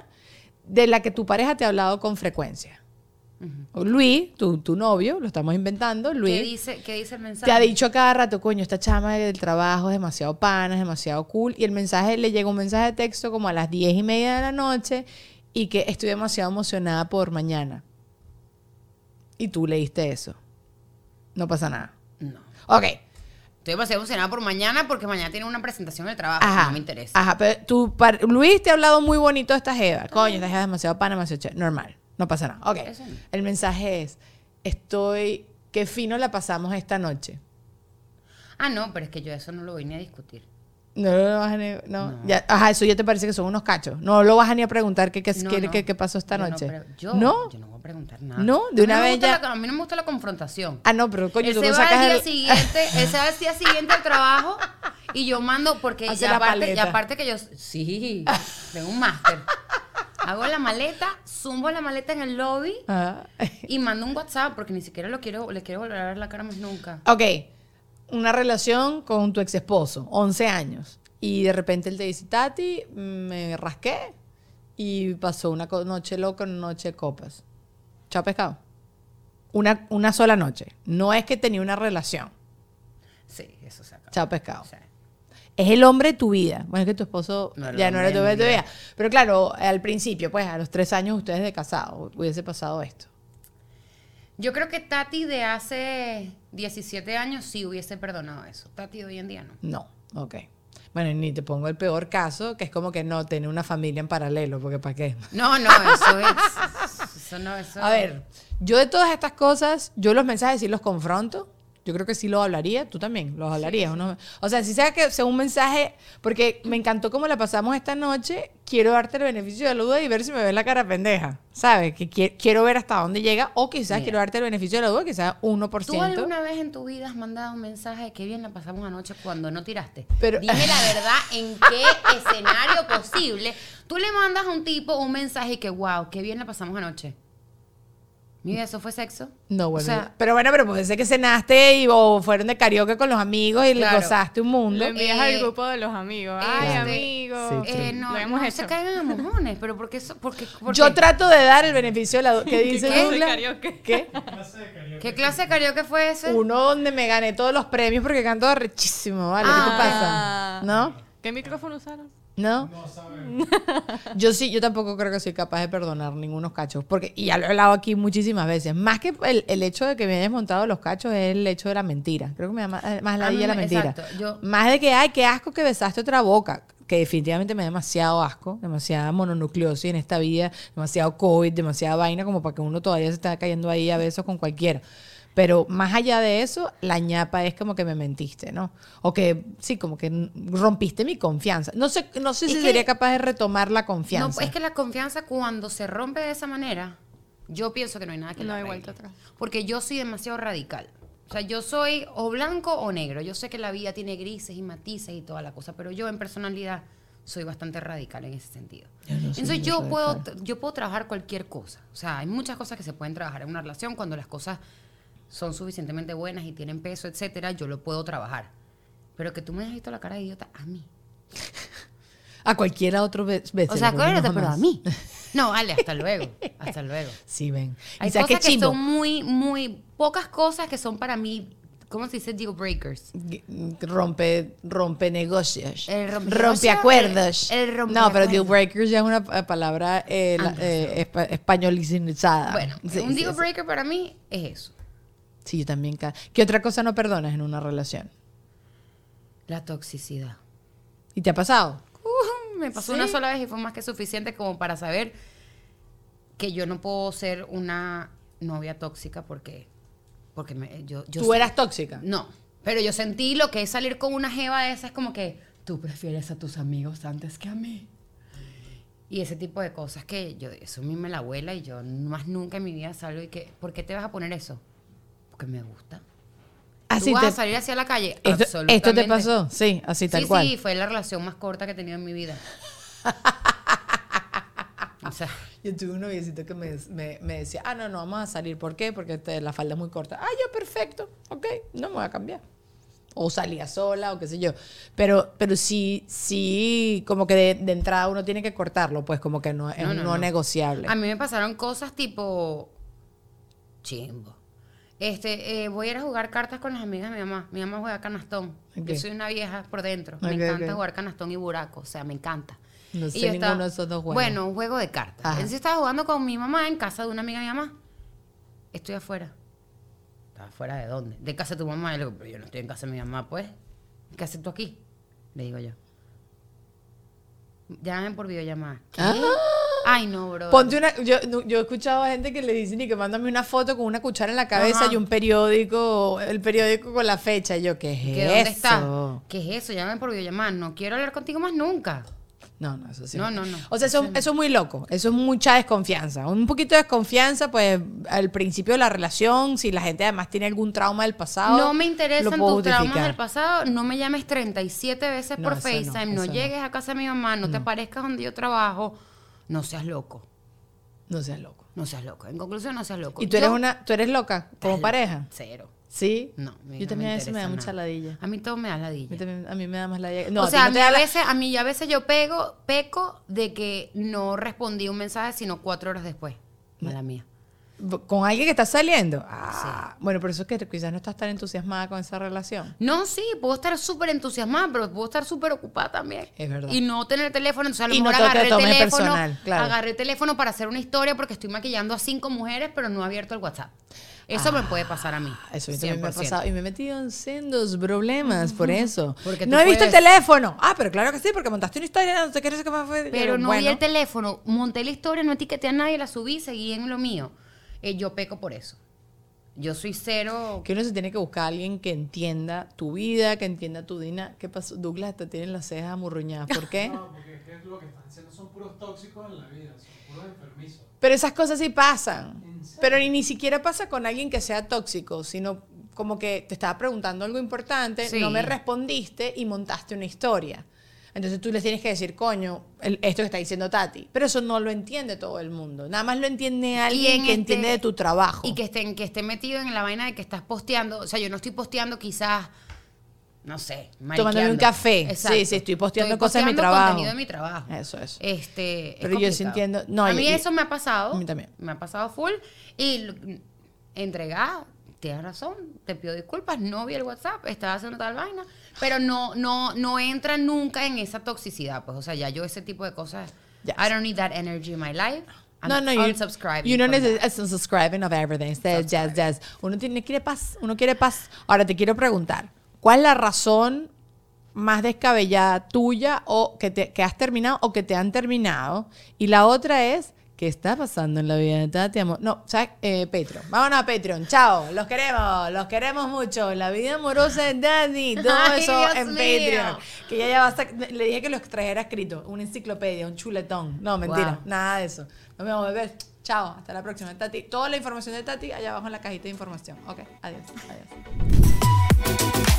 [SPEAKER 1] de la que tu pareja te ha hablado con frecuencia. Luis, tu, tu novio, lo estamos inventando, Luis.
[SPEAKER 2] ¿Qué dice, ¿Qué dice el mensaje?
[SPEAKER 1] Te ha dicho a cada rato, coño, esta chama del trabajo es demasiado pana, es demasiado cool. Y el mensaje, le llega un mensaje de texto como a las diez y media de la noche y que estoy demasiado emocionada por mañana. Y tú leíste eso. No pasa nada.
[SPEAKER 2] No.
[SPEAKER 1] Ok.
[SPEAKER 2] Estoy demasiado emocionada por mañana porque mañana tiene una presentación de trabajo.
[SPEAKER 1] Ajá.
[SPEAKER 2] No me interesa.
[SPEAKER 1] Ajá, pero tú, Luis te ha hablado muy bonito de esta jeva. Coño, esta jeva es demasiado pana, demasiado chévere. Normal. No pasa nada. Ok.
[SPEAKER 2] No.
[SPEAKER 1] El mensaje es, estoy, qué fino la pasamos esta noche.
[SPEAKER 2] Ah, no, pero es que yo eso no lo voy ni a discutir.
[SPEAKER 1] No lo vas a ni, no. Ya, ajá, eso ya te parece que son unos cachos. No lo vas a ni a preguntar qué, qué,
[SPEAKER 2] No,
[SPEAKER 1] qué-
[SPEAKER 2] no.
[SPEAKER 1] qué- qué pasó esta
[SPEAKER 2] Yo no
[SPEAKER 1] noche.
[SPEAKER 2] yo,
[SPEAKER 1] ¿No?
[SPEAKER 2] yo no voy a preguntar nada.
[SPEAKER 1] No, de una vez ya-
[SPEAKER 2] la- a mí no me gusta la confrontación.
[SPEAKER 1] Ah, no, pero coño,
[SPEAKER 2] él
[SPEAKER 1] tú
[SPEAKER 2] se
[SPEAKER 1] no
[SPEAKER 2] va al
[SPEAKER 1] sacas
[SPEAKER 2] día
[SPEAKER 1] el-
[SPEAKER 2] siguiente, él se va al día siguiente al trabajo y yo mando porque
[SPEAKER 1] Hace
[SPEAKER 2] y
[SPEAKER 1] la
[SPEAKER 2] aparte, y
[SPEAKER 1] maleta.
[SPEAKER 2] aparte que yo sí, tengo un máster. Hago la maleta, zumbo la maleta en el lobby
[SPEAKER 1] Ajá.
[SPEAKER 2] y mando un WhatsApp porque ni siquiera lo quiero, le quiero volver a ver la cara más nunca.
[SPEAKER 1] Ok, una relación con tu ex esposo, 11 años. Y de repente él te dice, Tati, me rasqué y pasó una noche loca, una noche de copas. Chao pescado. Una, una sola noche. No es que tenía una relación.
[SPEAKER 2] Sí, eso se acaba.
[SPEAKER 1] Chao pescado. Es el hombre de tu vida. Bueno, es que tu esposo
[SPEAKER 2] No
[SPEAKER 1] ya no era tu hombre de tu
[SPEAKER 2] vida.
[SPEAKER 1] vida. Pero claro, al principio, pues a los tres años ustedes de casado, hubiese pasado esto.
[SPEAKER 2] yo creo que Tati de hace 17 años sí hubiese perdonado eso. Tati de hoy en día no.
[SPEAKER 1] No, ok. Bueno, y ni te pongo el peor caso, que es como que no, tener una familia en paralelo, porque ¿para qué?
[SPEAKER 2] No, no, eso es. Eso no, eso.
[SPEAKER 1] A ver, yo de todas estas cosas, yo los mensajes sí los confronto. Yo creo que sí lo hablaría, tú también los hablarías. uno- O sea, si sea que sea un mensaje, porque me encantó cómo la pasamos esta noche, quiero darte el beneficio de la duda y ver si me ves la cara pendeja, ¿sabes? Que qui- quiero ver hasta dónde llega, o quizás
[SPEAKER 2] Mira.
[SPEAKER 1] quiero darte el beneficio de la duda, quizás 1%.
[SPEAKER 2] ¿Tú alguna vez en tu vida has mandado un mensaje de qué bien la pasamos anoche cuando no tiraste?
[SPEAKER 1] Pero-
[SPEAKER 2] Dime la verdad, ¿en qué escenario posible tú le mandas a un tipo un mensaje que, wow, qué bien la pasamos anoche? Mira, ¿eso fue sexo?
[SPEAKER 1] No,
[SPEAKER 2] O
[SPEAKER 1] bueno.
[SPEAKER 2] sea,
[SPEAKER 1] pero bueno, pero puede ser que cenaste y, o fueron de karaoke con los amigos y le
[SPEAKER 2] Claro.
[SPEAKER 1] gozaste un mundo.
[SPEAKER 3] Lo envías
[SPEAKER 2] Eh,
[SPEAKER 3] al grupo de los amigos. Ay,
[SPEAKER 2] este,
[SPEAKER 3] amigo.
[SPEAKER 1] Sí,
[SPEAKER 2] eh, no,
[SPEAKER 3] Lo hemos
[SPEAKER 2] no
[SPEAKER 3] hecho.
[SPEAKER 2] se caigan a mojones, pero ¿por qué? eso- porque, porque-
[SPEAKER 1] Yo trato de dar el beneficio de la duda. ¿Qué dice
[SPEAKER 3] clase de karaoke?
[SPEAKER 1] ¿Qué?
[SPEAKER 2] ¿Qué clase de karaoke fue ese?
[SPEAKER 1] Uno donde me gané todos los premios porque canto arrechísimo, ¿vale? ¿Qué te
[SPEAKER 2] Ah.
[SPEAKER 1] pasa? ¿No?
[SPEAKER 3] ¿Qué micrófono usaron?
[SPEAKER 1] ¿No? Yo sí, yo tampoco creo que soy capaz de perdonar ningunos cachos. Porque, y ya lo he hablado aquí muchísimas veces. Más que el, el hecho de que me hayas montado los cachos es el hecho de la mentira. Creo que me da más, más la
[SPEAKER 2] A mí
[SPEAKER 1] de la
[SPEAKER 2] me-
[SPEAKER 1] mentira.
[SPEAKER 2] exacto, yo-
[SPEAKER 1] Más de que, ay, qué asco que besaste otra boca. Que definitivamente me da demasiado asco, demasiada mononucleosis en esta vida, demasiado COVID, demasiada vaina, como para que uno todavía se esté cayendo ahí a besos con cualquiera. Pero más allá de eso, la ñapa es como que me mentiste, ¿no? O que sí, como que rompiste mi confianza. No sé, no sé
[SPEAKER 2] Es
[SPEAKER 1] si
[SPEAKER 2] que-
[SPEAKER 1] sería capaz de retomar la
[SPEAKER 2] No,
[SPEAKER 1] confianza.
[SPEAKER 2] es que la confianza cuando se rompe de esa manera, yo pienso que no hay nada que
[SPEAKER 3] No
[SPEAKER 2] la
[SPEAKER 3] hay vuelta atrás.
[SPEAKER 2] Porque yo soy demasiado radical. O sea, yo soy o blanco o negro. Yo sé que la vida tiene grises y matices y toda la cosa, pero yo en personalidad soy bastante radical en ese sentido.
[SPEAKER 1] Yo no
[SPEAKER 2] Entonces yo puedo, yo puedo trabajar cualquier cosa. O sea, hay muchas cosas que se pueden trabajar en una relación cuando las cosas son suficientemente buenas y tienen peso, etcétera, yo lo puedo trabajar. Pero que tú me hayas visto la cara de idiota a mí.
[SPEAKER 1] A cualquiera otro vez.
[SPEAKER 2] O sea, acuérdate, pero a mí. No, vale, hasta luego. Hasta luego.
[SPEAKER 1] Sí, ven.
[SPEAKER 2] Hay
[SPEAKER 1] ¿Y sabes qué
[SPEAKER 2] cosas que
[SPEAKER 1] chimbo?
[SPEAKER 2] son muy, muy pocas cosas que son para mí, ¿cómo se dice? Deal breakers.
[SPEAKER 1] Rompe, rompe negocios.
[SPEAKER 2] El rompe
[SPEAKER 1] acuerdos.
[SPEAKER 2] el- el rompe
[SPEAKER 1] no, pero deal breakers ya es una eh, palabra eh, la- eh, espa- españolizada.
[SPEAKER 2] Bueno,
[SPEAKER 1] Sí,
[SPEAKER 2] un
[SPEAKER 1] sí,
[SPEAKER 2] deal
[SPEAKER 1] sí.
[SPEAKER 2] breaker para mí es eso.
[SPEAKER 1] Sí, yo también. ca- ¿Qué otra cosa no perdonas en una relación?
[SPEAKER 2] La toxicidad.
[SPEAKER 1] ¿Y te ha pasado?
[SPEAKER 2] Uh, me pasó
[SPEAKER 1] Sí.
[SPEAKER 2] una sola vez y fue más que suficiente como para saber que yo no puedo ser una novia tóxica porque porque me, yo, yo
[SPEAKER 1] ¿Tú
[SPEAKER 2] sé-
[SPEAKER 1] eras tóxica?
[SPEAKER 2] no pero yo sentí lo que es salir con una jeva de esa es como que tú prefieres a tus amigos antes que a mí y ese tipo de cosas que yo eso a mí me la abuela y yo más nunca en mi vida salgo y que ¿por qué te vas a poner eso? Porque me gusta
[SPEAKER 1] Así
[SPEAKER 2] ¿Tú vas
[SPEAKER 1] te-
[SPEAKER 2] a salir hacia la calle?
[SPEAKER 1] esto, esto te
[SPEAKER 2] Absolutamente.
[SPEAKER 1] pasó, sí, así tal
[SPEAKER 2] sí,
[SPEAKER 1] cual.
[SPEAKER 2] sí, fue la relación más corta que he tenido en mi vida. o sea,
[SPEAKER 1] Yo tuve un noviecito que me, me- me decía, ah, no, no, vamos a salir. ¿Por qué? Porque te- la falda es muy corta. Ah, yo, perfecto, ok, no me voy a cambiar. O salía sola o qué sé yo. Pero, pero sí, sí, como que de, de entrada uno tiene que cortarlo, pues como que no es
[SPEAKER 2] No,
[SPEAKER 1] un
[SPEAKER 2] no,
[SPEAKER 1] no,
[SPEAKER 2] no.
[SPEAKER 1] negociable.
[SPEAKER 2] a mí me pasaron cosas tipo chimbo. Este, eh, voy a ir a jugar cartas con las amigas de mi mamá. Mi mamá juega canastón. Yo soy una vieja por dentro. Me encanta jugar canastón y buraco. O sea, me encanta.
[SPEAKER 1] No
[SPEAKER 2] Y
[SPEAKER 1] sé
[SPEAKER 2] yo
[SPEAKER 1] ninguno
[SPEAKER 2] estaba-
[SPEAKER 1] de esos dos juegos.
[SPEAKER 2] Bueno, un juego de cartas.
[SPEAKER 1] Ajá.
[SPEAKER 2] Entonces estaba jugando con mi mamá en casa de una amiga de mi mamá. Estoy afuera. ¿Estás afuera de dónde? De casa de tu mamá. Y le digo, pero yo no estoy en casa de mi mamá, pues. ¿Qué haces tú aquí? Le digo yo. Llamen por videollamada. ¿Qué?
[SPEAKER 1] Ah.
[SPEAKER 2] Ay, no, bro.
[SPEAKER 1] Ponte una, yo, no- yo he escuchado a gente que le dicen y que mándame una foto con una cuchara en la cabeza
[SPEAKER 2] Ajá.
[SPEAKER 1] y un periódico, el periódico con la fecha. Y yo, ¿qué es
[SPEAKER 2] ¿Qué,
[SPEAKER 1] eso?
[SPEAKER 2] ¿Qué es eso? Llamen por videollamada. No quiero hablar contigo más nunca.
[SPEAKER 1] No, no, eso sí.
[SPEAKER 2] No, no, no.
[SPEAKER 1] O sea, eso, eso es muy loco. Eso es mucha desconfianza. Un poquito de desconfianza, pues, al principio de la relación, si la gente además tiene algún trauma del pasado.
[SPEAKER 2] No me interesan tus traumas
[SPEAKER 1] justificar.
[SPEAKER 2] del pasado. No me llames 37 veces
[SPEAKER 1] No,
[SPEAKER 2] por
[SPEAKER 1] no,
[SPEAKER 2] FaceTime. No,
[SPEAKER 1] no.
[SPEAKER 2] llegues a casa de mi mamá. No, te aparezcas donde yo trabajo. No seas loco.
[SPEAKER 1] No seas loco.
[SPEAKER 2] No seas loco. En conclusión, no seas loco.
[SPEAKER 1] ¿Y tú eres
[SPEAKER 2] Yo-
[SPEAKER 1] una, tú eres loca como pareja?
[SPEAKER 2] Cero.
[SPEAKER 1] Sí.
[SPEAKER 2] No.
[SPEAKER 1] Yo
[SPEAKER 2] no
[SPEAKER 1] también a veces me da mucha ladilla.
[SPEAKER 2] A mí todo me da
[SPEAKER 1] A mí,
[SPEAKER 2] ladilla.
[SPEAKER 1] también- a mí me da más ladilla. No,
[SPEAKER 2] o sea, a mí a
[SPEAKER 1] la-
[SPEAKER 2] veces, a mí a veces yo pego, peco de que no respondí un mensaje sino cuatro horas después. Mala mía.
[SPEAKER 1] Con alguien que está saliendo. Ah, bueno, por eso es que quizás no estás tan entusiasmada con esa relación.
[SPEAKER 2] No, sí, puedo estar súper entusiasmada, pero puedo estar súper ocupada también.
[SPEAKER 1] Es verdad.
[SPEAKER 2] Y no tener teléfono. Entonces, a lo
[SPEAKER 1] Y no
[SPEAKER 2] mejor
[SPEAKER 1] te lo
[SPEAKER 2] agarré el teléfono.
[SPEAKER 1] personal, claro.
[SPEAKER 2] Agarré el teléfono para hacer una historia porque estoy maquillando a cinco mujeres, pero no he abierto el WhatsApp. Eso me puede pasar a mí.
[SPEAKER 1] Ah, Eso también me ha
[SPEAKER 2] 100%.
[SPEAKER 1] pasado. Y me he metido en sendos problemas por eso.
[SPEAKER 2] Porque
[SPEAKER 1] no he visto el teléfono. Ah, pero claro que sí, porque montaste una historia, no no sé qué más fue.
[SPEAKER 2] Pero no
[SPEAKER 1] bueno,
[SPEAKER 2] vi el teléfono, monté la historia, no etiqueté a nadie, la subí, seguí en lo mío. Eh, yo peco por eso. Yo soy cero.
[SPEAKER 1] Que uno se tiene que buscar a alguien que entienda tu vida, que entienda tu dina. ¿Qué pasó? Douglas te tienen las cejas amurruñadas. ¿Por qué?
[SPEAKER 4] No, porque es que lo que están haciendo son puros tóxicos en la vida, son puros enfermizos.
[SPEAKER 1] Pero esas cosas sí pasan. Pero ni, ni siquiera pasa con alguien que sea tóxico, sino como que te estaba preguntando algo importante,
[SPEAKER 2] Sí.
[SPEAKER 1] no me respondiste y montaste una historia. Entonces tú les tienes que decir, coño, el- esto que está diciendo Tati. Pero eso no lo entiende todo el mundo. Nada más lo entiende alguien
[SPEAKER 2] en
[SPEAKER 1] que
[SPEAKER 2] este-
[SPEAKER 1] entiende de tu trabajo.
[SPEAKER 2] Y que esté, que esté metido en la vaina de que estás posteando. O sea, yo no estoy posteando quizás, no sé,
[SPEAKER 1] Tomándome un café.
[SPEAKER 2] Exacto.
[SPEAKER 1] Sí, sí, estoy posteando
[SPEAKER 2] Estoy
[SPEAKER 1] cosas de mi trabajo.
[SPEAKER 2] contenido de mi trabajo.
[SPEAKER 1] Eso, eso.
[SPEAKER 2] Este, es
[SPEAKER 1] Pero yo sí entiendo- no,
[SPEAKER 2] a mí
[SPEAKER 1] y-
[SPEAKER 2] eso me ha pasado.
[SPEAKER 1] a mí también.
[SPEAKER 2] Me ha pasado full. Y entregada, tienes razón, te pido disculpas, no vi el WhatsApp, estaba haciendo tal vaina. Pero no, no, no entra nunca en esa toxicidad. Pues, o sea, ya yo ese tipo de cosas.
[SPEAKER 1] Ya.
[SPEAKER 2] I don't need that energy in my life. I'm
[SPEAKER 1] No, no, you,
[SPEAKER 2] unsubscribing
[SPEAKER 1] you no
[SPEAKER 2] from that.
[SPEAKER 1] necesitas unsubscribing of everything. Says, yes, yes. Uno tiene, quiere paz, uno quiere paz. Ahora te quiero preguntar, ¿cuál es la razón más descabellada tuya o que, te, que has terminado o que te han terminado? Y la otra es, ¿qué está pasando en la vida de Tati? Amor? No, ¿sabes? Eh, Patreon. Vámonos a Patreon. Chao. Los queremos, los queremos mucho. La vida amorosa de Tati. Todo
[SPEAKER 2] Ay,
[SPEAKER 1] eso
[SPEAKER 2] Dios
[SPEAKER 1] en
[SPEAKER 2] mío.
[SPEAKER 1] Patreon. Que ya ya basta. Le dije que lo trajera escrito. Una enciclopedia, un chuletón. No, mentira.
[SPEAKER 2] Wow.
[SPEAKER 1] Nada de eso. Nos vemos, bebés. Chao. Hasta la próxima. Tati. Toda la información de Tati allá abajo en la cajita de información. Ok. Adiós. Adiós.